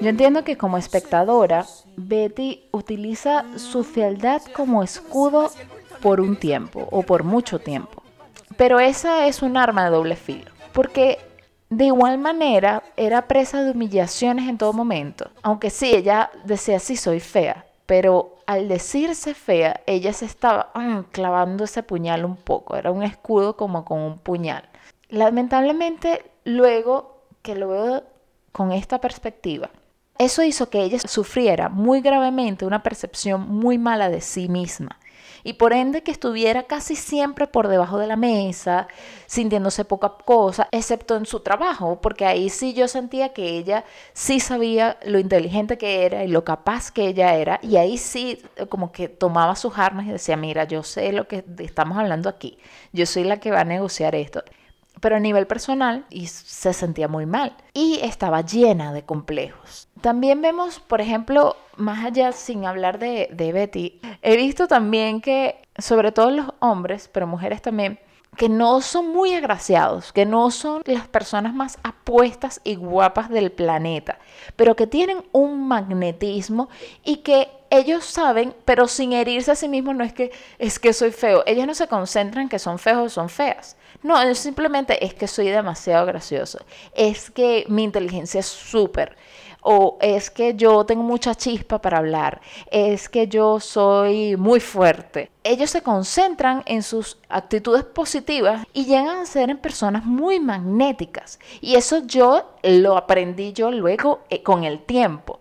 Yo entiendo que como espectadora, Betty utiliza su fealdad como escudo por un tiempo o por mucho tiempo. Pero esa es un arma de doble filo, porque de igual manera era presa de humillaciones en todo momento. Aunque sí, ella decía, sí, soy fea, pero al decirse fea, ella se estaba mm, clavando ese puñal un poco, era un escudo como con un puñal. Lamentablemente, luego que lo veo con esta perspectiva, eso hizo que ella sufriera muy gravemente una percepción muy mala de sí misma y por ende que estuviera casi siempre por debajo de la mesa, sintiéndose poca cosa, excepto en su trabajo, porque ahí sí yo sentía que ella sí sabía lo inteligente que era y lo capaz que ella era, y ahí sí como que tomaba sus armas y decía, mira, yo sé lo que estamos hablando aquí, yo soy la que va a negociar esto. Pero a nivel personal y se sentía muy mal y estaba llena de complejos. También vemos, por ejemplo, más allá sin hablar de, Betty, he visto también que, sobre todo los hombres, pero mujeres también, que no son muy agraciados, que no son las personas más apuestas y guapas del planeta, pero que tienen un magnetismo y que ellos saben, pero sin herirse a sí mismos, no es que es que soy feo. Ellos no se concentran en que son feos o son feas. No, simplemente es que soy demasiado gracioso. Es que mi inteligencia es súper o es que yo tengo mucha chispa para hablar, es que yo soy muy fuerte. Ellos se concentran en sus actitudes positivas y llegan a ser en personas muy magnéticas. Y eso yo lo aprendí yo luego eh, con el tiempo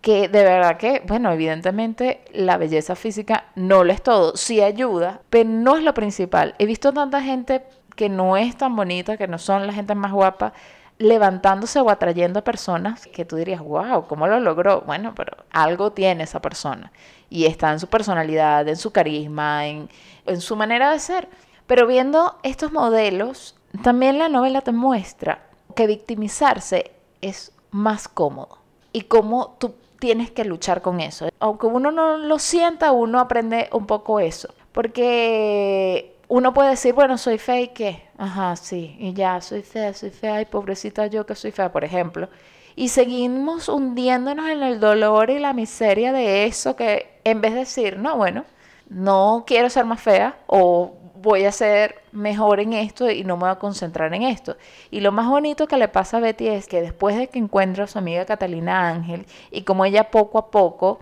que de verdad que, bueno, evidentemente la belleza física no lo es todo, sí ayuda, pero no es lo principal. He visto tanta gente que no es tan bonita, que no son la gente más guapa, levantándose o atrayendo a personas que tú dirías, wow, ¿cómo lo logró? Bueno, pero algo tiene esa persona y está en su personalidad, en su carisma, en, en su manera de ser. Pero viendo estos modelos, también la novela te muestra que victimizarse es más cómodo y cómo tú tienes que luchar con eso. Aunque uno no lo sienta, uno aprende un poco eso. Porque uno puede decir, bueno, soy fea y qué. Ajá, sí, y ya, soy fea, soy fea, y pobrecita yo que soy fea, por ejemplo. Y seguimos hundiéndonos en el dolor y la miseria de eso que en vez de decir, no, bueno, no quiero ser más fea o voy a ser mejor en esto y no me voy a concentrar en esto. Y lo más bonito que le pasa a Betty es que después de que encuentra a su amiga Catalina Ángel y como ella poco a poco,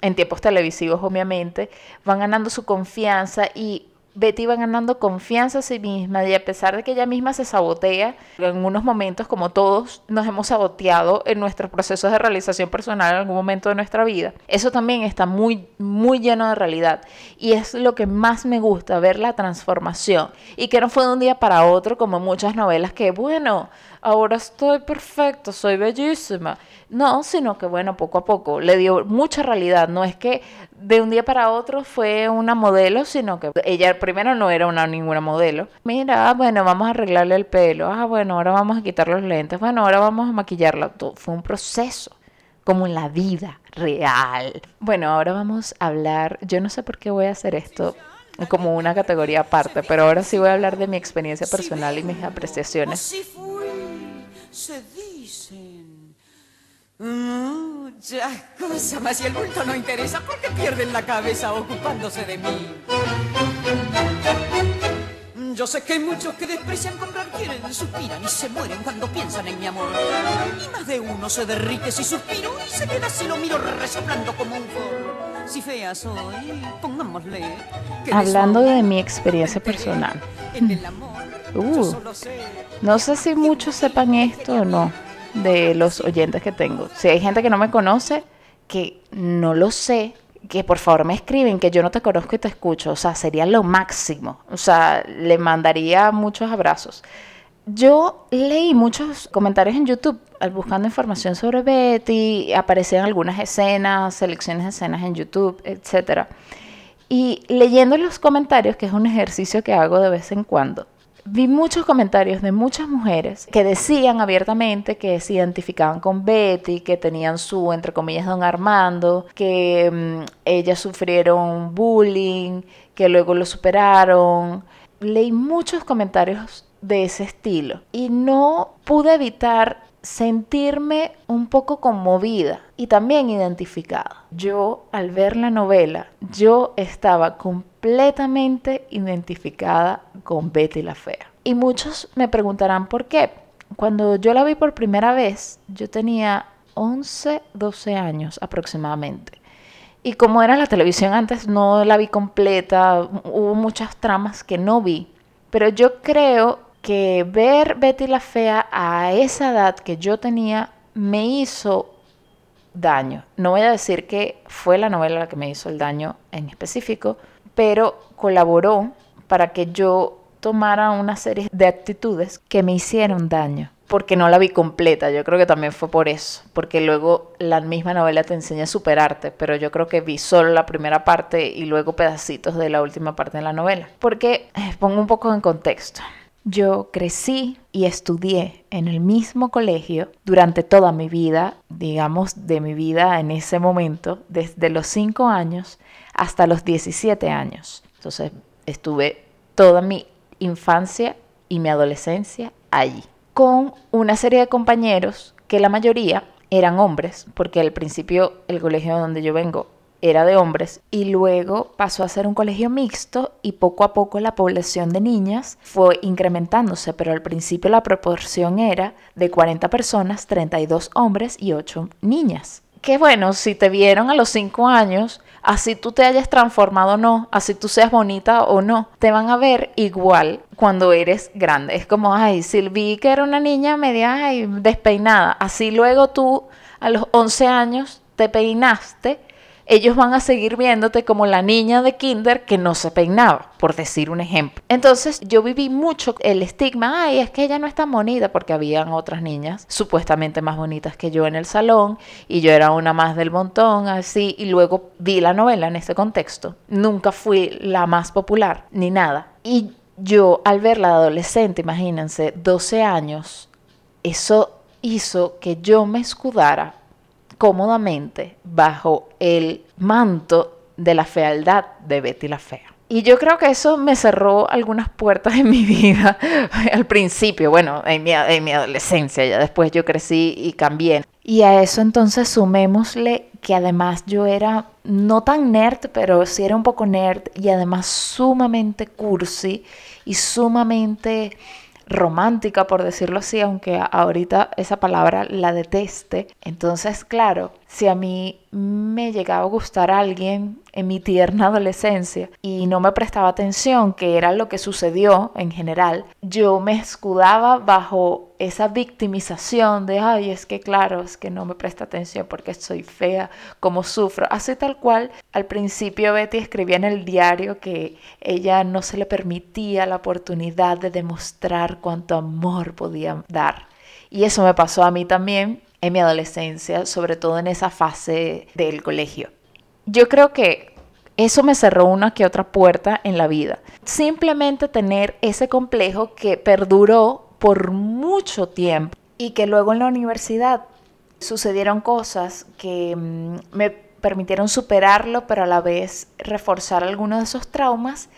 en tiempos televisivos obviamente, van ganando su confianza y Betty va ganando confianza a sí misma y a pesar de que ella misma se sabotea, en unos momentos como todos nos hemos saboteado en nuestros procesos de realización personal en algún momento de nuestra vida, eso también está muy, muy lleno de realidad y es lo que más me gusta, ver la transformación y que no fue de un día para otro como muchas novelas que, bueno, ahora estoy perfecto, soy bellísima. No, sino que bueno, poco a poco le dio mucha realidad. No es que de un día para otro fue una modelo, sino que ella primero no era una ninguna modelo. Mira, ah, bueno, vamos a arreglarle el pelo. Ah, bueno, ahora vamos a quitar los lentes. Bueno, ahora vamos a maquillarla. Todo fue un proceso, como en la vida real. Bueno, ahora vamos a hablar. Yo no sé por qué voy a hacer esto como una categoría aparte, pero ahora sí voy a hablar de mi experiencia personal y mis apreciaciones se dicen muchas cosas, mas si el bulto no interesa, ¿por qué pierden la cabeza ocupándose de mí? Yo sé que hay muchos que desprecian comprar, quieren, suspiran y se mueren cuando piensan en mi amor. Y más de uno se derrite si suspiro y se queda si lo miro resoplando como un cor. Si fea soy, pongámosle. Hablando de mi experiencia personal. En el amor Uh, no sé si muchos sepan esto o no de los oyentes que tengo. Si hay gente que no me conoce, que no lo sé, que por favor me escriben, que yo no te conozco y te escucho. O sea, sería lo máximo. O sea, le mandaría muchos abrazos. Yo leí muchos comentarios en YouTube buscando información sobre Betty, aparecían algunas escenas, selecciones de escenas en YouTube, etcétera. Y leyendo los comentarios, que es un ejercicio que hago de vez en cuando, vi muchos comentarios de muchas mujeres que decían abiertamente que se identificaban con Betty, que tenían su, entre comillas, don Armando, que mm, ellas sufrieron bullying, que luego lo superaron. Leí muchos comentarios de ese estilo y no pude evitar sentirme un poco conmovida y también identificada. Yo al ver la novela, yo estaba completamente identificada con Betty la Fea. Y muchos me preguntarán por qué. Cuando yo la vi por primera vez, yo tenía 11, 12 años aproximadamente. Y como era la televisión antes, no la vi completa, hubo muchas tramas que no vi. Pero yo creo que ver Betty la Fea a esa edad que yo tenía me hizo daño. No voy a decir que fue la novela la que me hizo el daño en específico, pero colaboró para que yo tomara una serie de actitudes que me hicieron daño, porque no la vi completa, yo creo que también fue por eso, porque luego la misma novela te enseña a superarte, pero yo creo que vi solo la primera parte y luego pedacitos de la última parte de la novela, porque eh, pongo un poco en contexto. Yo crecí y estudié en el mismo colegio durante toda mi vida, digamos, de mi vida en ese momento, desde los 5 años hasta los 17 años. Entonces estuve toda mi infancia y mi adolescencia allí, con una serie de compañeros que la mayoría eran hombres, porque al principio el colegio donde yo vengo era de hombres y luego pasó a ser un colegio mixto y poco a poco la población de niñas fue incrementándose, pero al principio la proporción era de 40 personas, 32 hombres y 8 niñas. Que bueno, si te vieron a los 5 años, así tú te hayas transformado o no, así tú seas bonita o no, te van a ver igual cuando eres grande. Es como, ay, Silvi que era una niña media ay, despeinada, así luego tú a los 11 años te peinaste ellos van a seguir viéndote como la niña de kinder que no se peinaba, por decir un ejemplo. Entonces yo viví mucho el estigma, ay, es que ella no es tan bonita, porque habían otras niñas supuestamente más bonitas que yo en el salón y yo era una más del montón, así, y luego vi la novela en ese contexto. Nunca fui la más popular, ni nada. Y yo al verla adolescente, imagínense, 12 años, eso hizo que yo me escudara cómodamente bajo el manto de la fealdad de Betty la Fea. Y yo creo que eso me cerró algunas puertas en mi vida al principio, bueno, en mi, en mi adolescencia, ya después yo crecí y cambié. Y a eso entonces sumémosle que además yo era no tan nerd, pero sí era un poco nerd y además sumamente cursi y sumamente romántica, por decirlo así, aunque ahorita esa palabra la deteste. Entonces, claro, si a mí me llegaba a gustar alguien en mi tierna adolescencia y no me prestaba atención, que era lo que sucedió en general, yo me escudaba bajo esa victimización de, ay, es que claro, es que no me presta atención porque soy fea, como sufro. Así tal cual, al principio Betty escribía en el diario que ella no se le permitía la oportunidad de demostrar cuánto amor podía dar. Y eso me pasó a mí también en mi adolescencia, sobre todo en esa fase del colegio. Yo creo que eso me cerró una que otra puerta en la vida. Simplemente tener ese complejo que perduró por mucho tiempo y que luego en la universidad sucedieron cosas que mm, me permitieron superarlo, pero a la vez reforzar algunos de esos traumas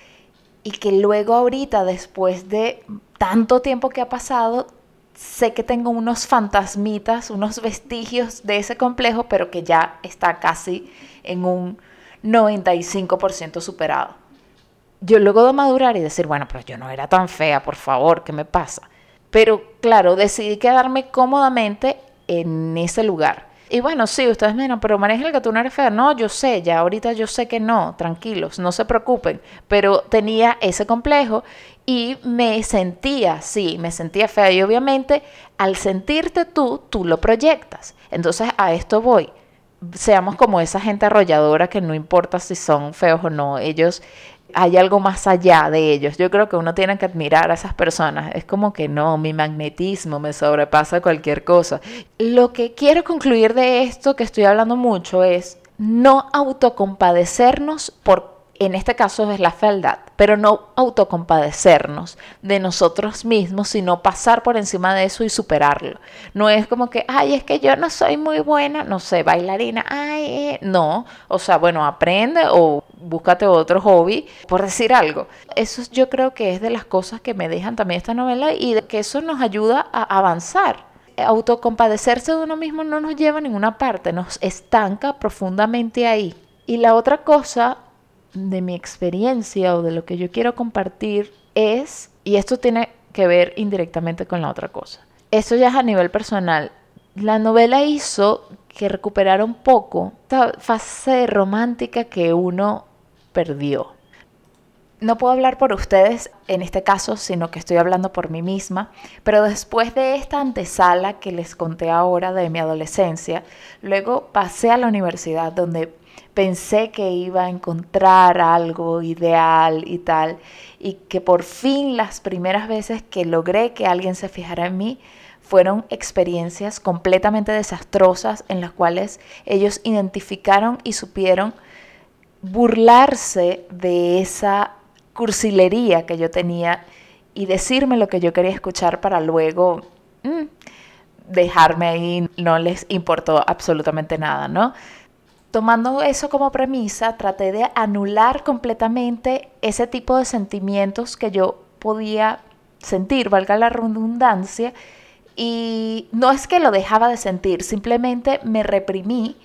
y que luego ahorita, después de tanto tiempo que ha pasado, sé que tengo unos fantasmitas, unos vestigios de ese complejo, pero que ya está casi en un 95% superado. Yo luego de madurar y decir, bueno, pero yo no era tan fea, por favor, ¿qué me pasa? Pero claro, decidí quedarme cómodamente en ese lugar. Y bueno, sí, ustedes me dirán, pero María que tú no eres. No, yo sé, ya ahorita yo sé que no, tranquilos, no se preocupen. Pero tenía ese complejo y me sentía, sí, me sentía fea. Y obviamente al sentirte tú, tú lo proyectas. Entonces a esto voy. Seamos como esa gente arrolladora que no importa si son feos o no, ellos hay algo más allá de ellos. Yo creo que uno tiene que admirar a esas personas. Es como que no, mi magnetismo me sobrepasa cualquier cosa. Lo que quiero concluir de esto que estoy hablando mucho es no autocompadecernos por en este caso es la fealdad, pero no autocompadecernos de nosotros mismos, sino pasar por encima de eso y superarlo. No es como que, ay, es que yo no soy muy buena, no sé, bailarina, ay, eh", no, o sea, bueno, aprende o búscate otro hobby, por decir algo. Eso yo creo que es de las cosas que me dejan también esta novela y que eso nos ayuda a avanzar autocompadecerse de uno mismo no nos lleva a ninguna parte, nos estanca profundamente ahí. Y la otra cosa de mi experiencia o de lo que yo quiero compartir es, y esto tiene que ver indirectamente con la otra cosa, esto ya es a nivel personal, la novela hizo que recuperara un poco esta fase romántica que uno perdió. No puedo hablar por ustedes en este caso, sino que estoy hablando por mí misma, pero después de esta antesala que les conté ahora de mi adolescencia, luego pasé a la universidad donde pensé que iba a encontrar algo ideal y tal, y que por fin las primeras veces que logré que alguien se fijara en mí fueron experiencias completamente desastrosas en las cuales ellos identificaron y supieron burlarse de esa cursilería que yo tenía y decirme lo que yo quería escuchar para luego mm, dejarme ahí, no les importó absolutamente nada, ¿no? Tomando eso como premisa, traté de anular completamente ese tipo de sentimientos que yo podía sentir, valga la redundancia, y no es que lo dejaba de sentir, simplemente me reprimí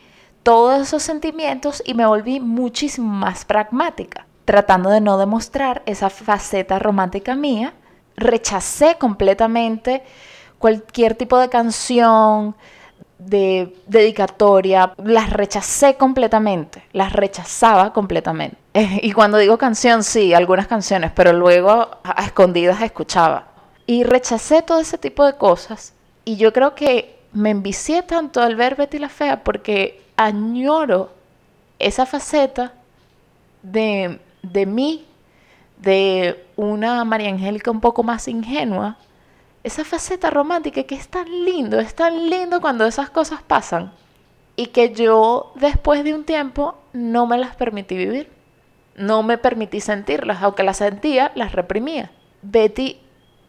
todos esos sentimientos y me volví muchísimo más pragmática, tratando de no demostrar esa faceta romántica mía. Rechacé completamente cualquier tipo de canción, de dedicatoria, las rechacé completamente, las rechazaba completamente. y cuando digo canción, sí, algunas canciones, pero luego a escondidas escuchaba. Y rechacé todo ese tipo de cosas. Y yo creo que me envicié tanto al ver Betty la Fea porque añoro esa faceta de, de mí, de una María Angélica un poco más ingenua, esa faceta romántica que es tan lindo, es tan lindo cuando esas cosas pasan y que yo después de un tiempo no me las permití vivir, no me permití sentirlas, aunque las sentía, las reprimía. Betty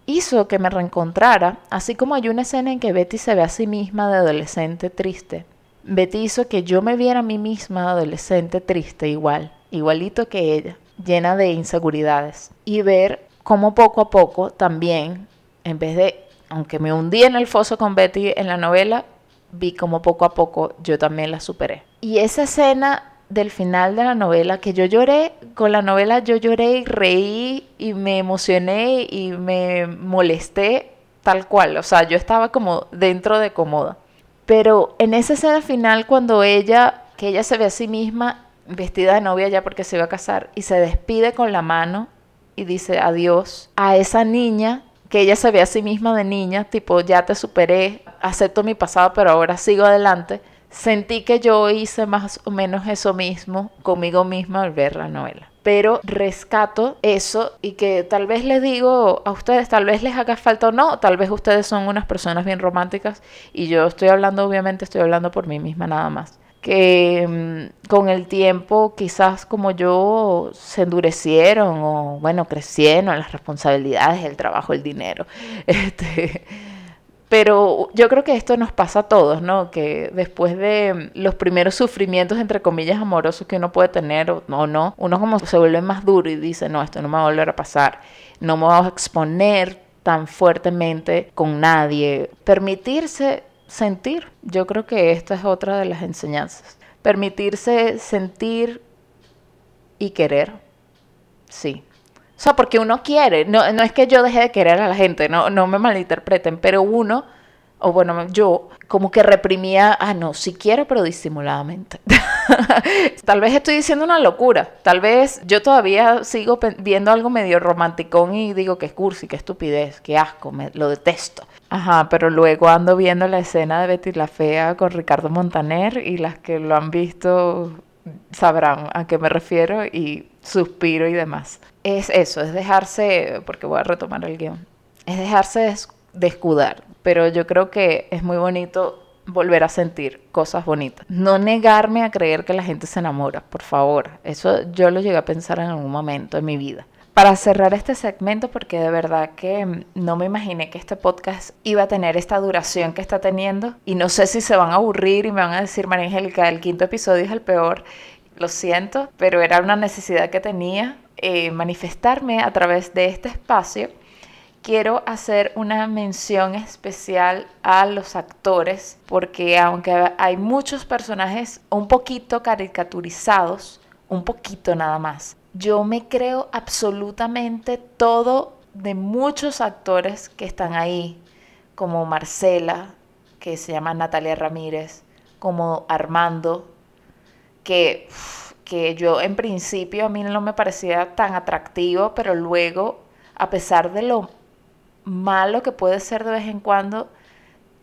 hizo que me reencontrara, así como hay una escena en que Betty se ve a sí misma de adolescente triste. Betty hizo que yo me viera a mí misma de adolescente triste igual, igualito que ella, llena de inseguridades, y ver cómo poco a poco también en vez de, aunque me hundí en el foso con Betty en la novela, vi como poco a poco yo también la superé. Y esa escena del final de la novela, que yo lloré, con la novela yo lloré y reí y me emocioné y me molesté tal cual, o sea, yo estaba como dentro de cómoda. Pero en esa escena final cuando ella, que ella se ve a sí misma vestida de novia ya porque se iba a casar y se despide con la mano y dice adiós a esa niña que ella se ve a sí misma de niña, tipo, ya te superé, acepto mi pasado, pero ahora sigo adelante, sentí que yo hice más o menos eso mismo conmigo misma al ver la novela. Pero rescato eso y que tal vez les digo a ustedes, tal vez les haga falta o no, tal vez ustedes son unas personas bien románticas y yo estoy hablando, obviamente estoy hablando por mí misma nada más que mm, con el tiempo quizás como yo se endurecieron o bueno, crecieron las responsabilidades, el trabajo, el dinero. Este, pero yo creo que esto nos pasa a todos, ¿no? Que después de los primeros sufrimientos, entre comillas, amorosos que uno puede tener o no, uno como se vuelve más duro y dice, no, esto no me va a volver a pasar, no me voy a exponer tan fuertemente con nadie. Permitirse sentir. Yo creo que esta es otra de las enseñanzas. Permitirse sentir y querer. Sí. O sea, porque uno quiere. No, no es que yo deje de querer a la gente, no, no me malinterpreten, pero uno o bueno, yo como que reprimía, ah, no, sí quiero, pero disimuladamente. tal vez estoy diciendo una locura, tal vez yo todavía sigo viendo algo medio romanticón y digo que es cursi, que estupidez, que asco, me, lo detesto. Ajá, pero luego ando viendo la escena de Betty la Fea con Ricardo Montaner y las que lo han visto sabrán a qué me refiero y suspiro y demás. Es eso, es dejarse, porque voy a retomar el guion, es dejarse de escudar, pero yo creo que es muy bonito volver a sentir cosas bonitas. No negarme a creer que la gente se enamora, por favor. Eso yo lo llegué a pensar en algún momento en mi vida. Para cerrar este segmento, porque de verdad que no me imaginé que este podcast iba a tener esta duración que está teniendo y no sé si se van a aburrir y me van a decir, María Angélica, el quinto episodio es el peor. Lo siento, pero era una necesidad que tenía eh, manifestarme a través de este espacio quiero hacer una mención especial a los actores, porque aunque hay muchos personajes un poquito caricaturizados, un poquito nada más, yo me creo absolutamente todo de muchos actores que están ahí, como Marcela, que se llama Natalia Ramírez, como Armando, que, que yo en principio a mí no me parecía tan atractivo, pero luego, a pesar de lo malo que puede ser de vez en cuando,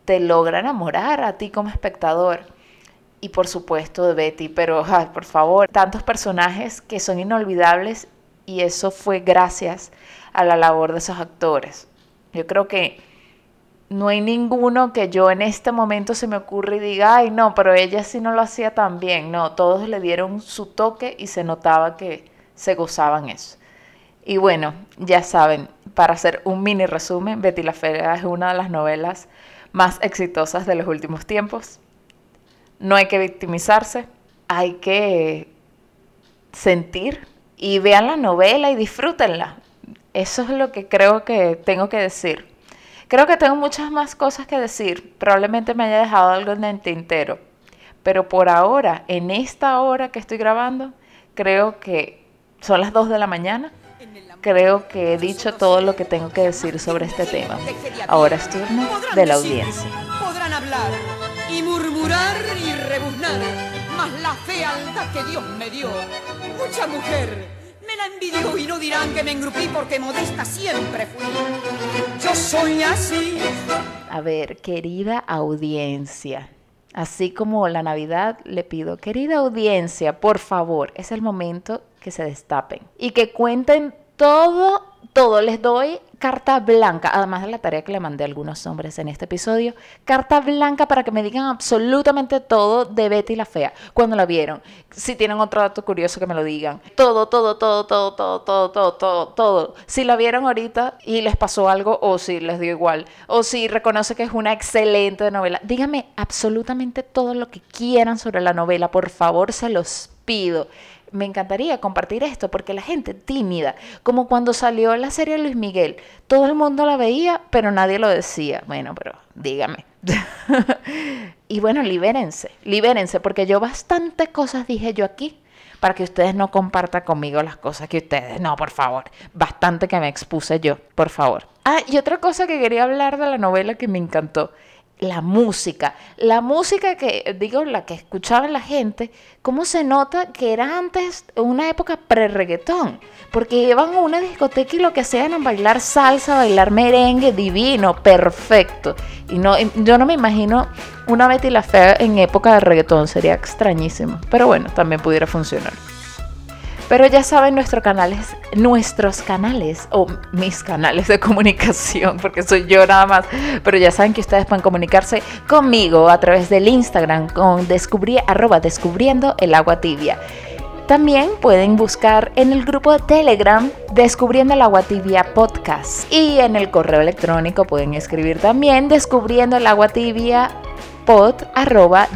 te logra enamorar a ti como espectador. Y por supuesto de Betty, pero por favor, tantos personajes que son inolvidables y eso fue gracias a la labor de esos actores. Yo creo que no hay ninguno que yo en este momento se me ocurra y diga, ay no, pero ella sí no lo hacía tan bien. No, todos le dieron su toque y se notaba que se gozaban eso. Y bueno, ya saben, para hacer un mini resumen, Betty la Fea es una de las novelas más exitosas de los últimos tiempos. No hay que victimizarse, hay que sentir y vean la novela y disfrútenla. Eso es lo que creo que tengo que decir. Creo que tengo muchas más cosas que decir. Probablemente me haya dejado algo en el tintero. Pero por ahora, en esta hora que estoy grabando, creo que son las 2 de la mañana. Creo que he dicho todo lo que tengo que decir sobre este tema. Ahora es turno de la audiencia. Podrán hablar y murmurar y rebuznar, mas la fealdad que Dios me dio, mucha mujer me la envidió y no dirán que me engrupí porque modesta siempre fui. Yo soy así. A ver, querida audiencia, así como la Navidad, le pido, querida audiencia, por favor, es el momento que se destapen y que cuenten todo, todo. Les doy carta blanca, además de la tarea que le mandé a algunos hombres en este episodio, carta blanca para que me digan absolutamente todo de Betty la Fea, cuando la vieron. Si tienen otro dato curioso que me lo digan. Todo, todo, todo, todo, todo, todo, todo, todo, todo. Si la vieron ahorita y les pasó algo o si les dio igual, o si reconoce que es una excelente novela, díganme absolutamente todo lo que quieran sobre la novela, por favor, se los pido me encantaría compartir esto porque la gente tímida, como cuando salió la serie Luis Miguel, todo el mundo la veía, pero nadie lo decía. Bueno, pero dígame. y bueno, libérense, libérense, porque yo bastante cosas dije yo aquí para que ustedes no compartan conmigo las cosas que ustedes, no, por favor, bastante que me expuse yo, por favor. Ah, y otra cosa que quería hablar de la novela que me encantó la música, la música que, digo, la que escuchaba la gente, cómo se nota que era antes una época pre-reggaetón, porque iban a una discoteca y lo que hacían era bailar salsa, bailar merengue, divino, perfecto. Y no, yo no me imagino una Betty la Fea en época de reggaetón, sería extrañísimo, pero bueno, también pudiera funcionar. Pero ya saben nuestros canales, nuestros canales o mis canales de comunicación, porque soy yo nada más. Pero ya saben que ustedes pueden comunicarse conmigo a través del Instagram con descubrí, arroba descubriendo el agua tibia. También pueden buscar en el grupo de Telegram Descubriendo el Agua Tibia Podcast. Y en el correo electrónico pueden escribir también Descubriendo el Agua Tibia pod arroba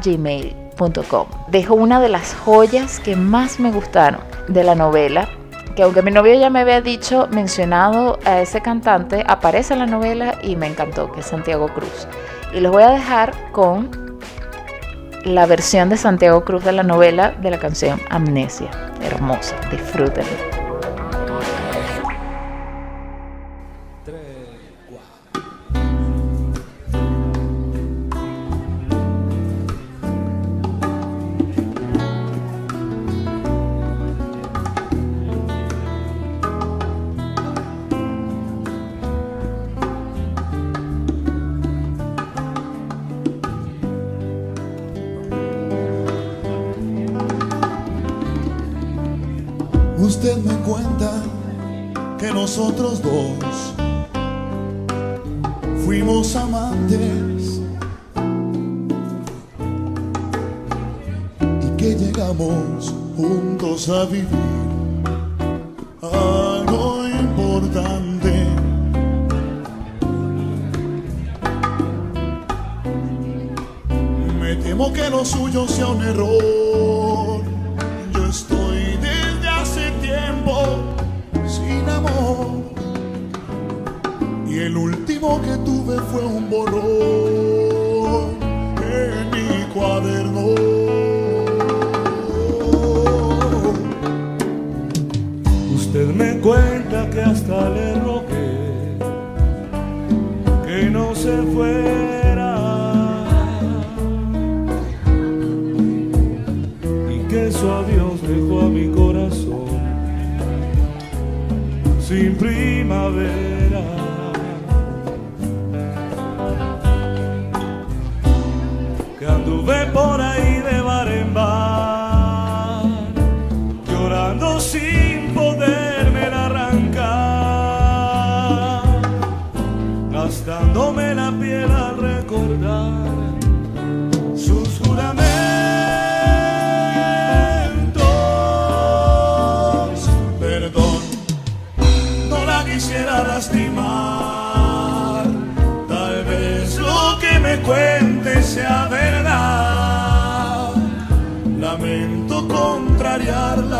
Dejo una de las joyas que más me gustaron de la novela, que aunque mi novio ya me había dicho, mencionado a ese cantante, aparece en la novela y me encantó, que es Santiago Cruz. Y los voy a dejar con la versión de Santiago Cruz de la novela de la canción Amnesia. Hermosa, disfrútenla. sin poder.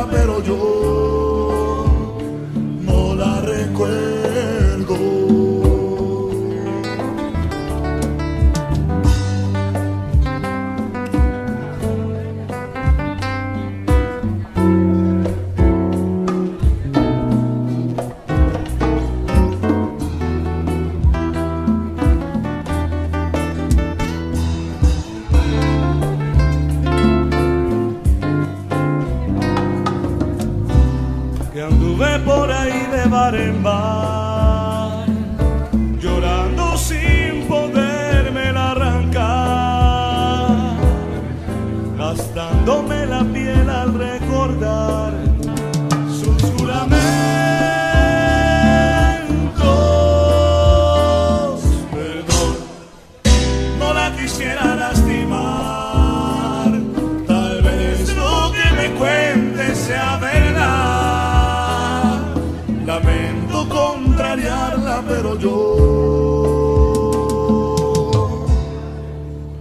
Pero yo por ahí de bar en bar, llorando sin poderme arrancar, gastándome la piel al recordar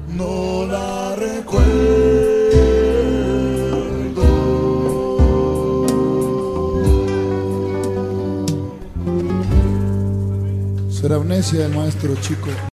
no la recuerdo. Será amnesia del maestro chico.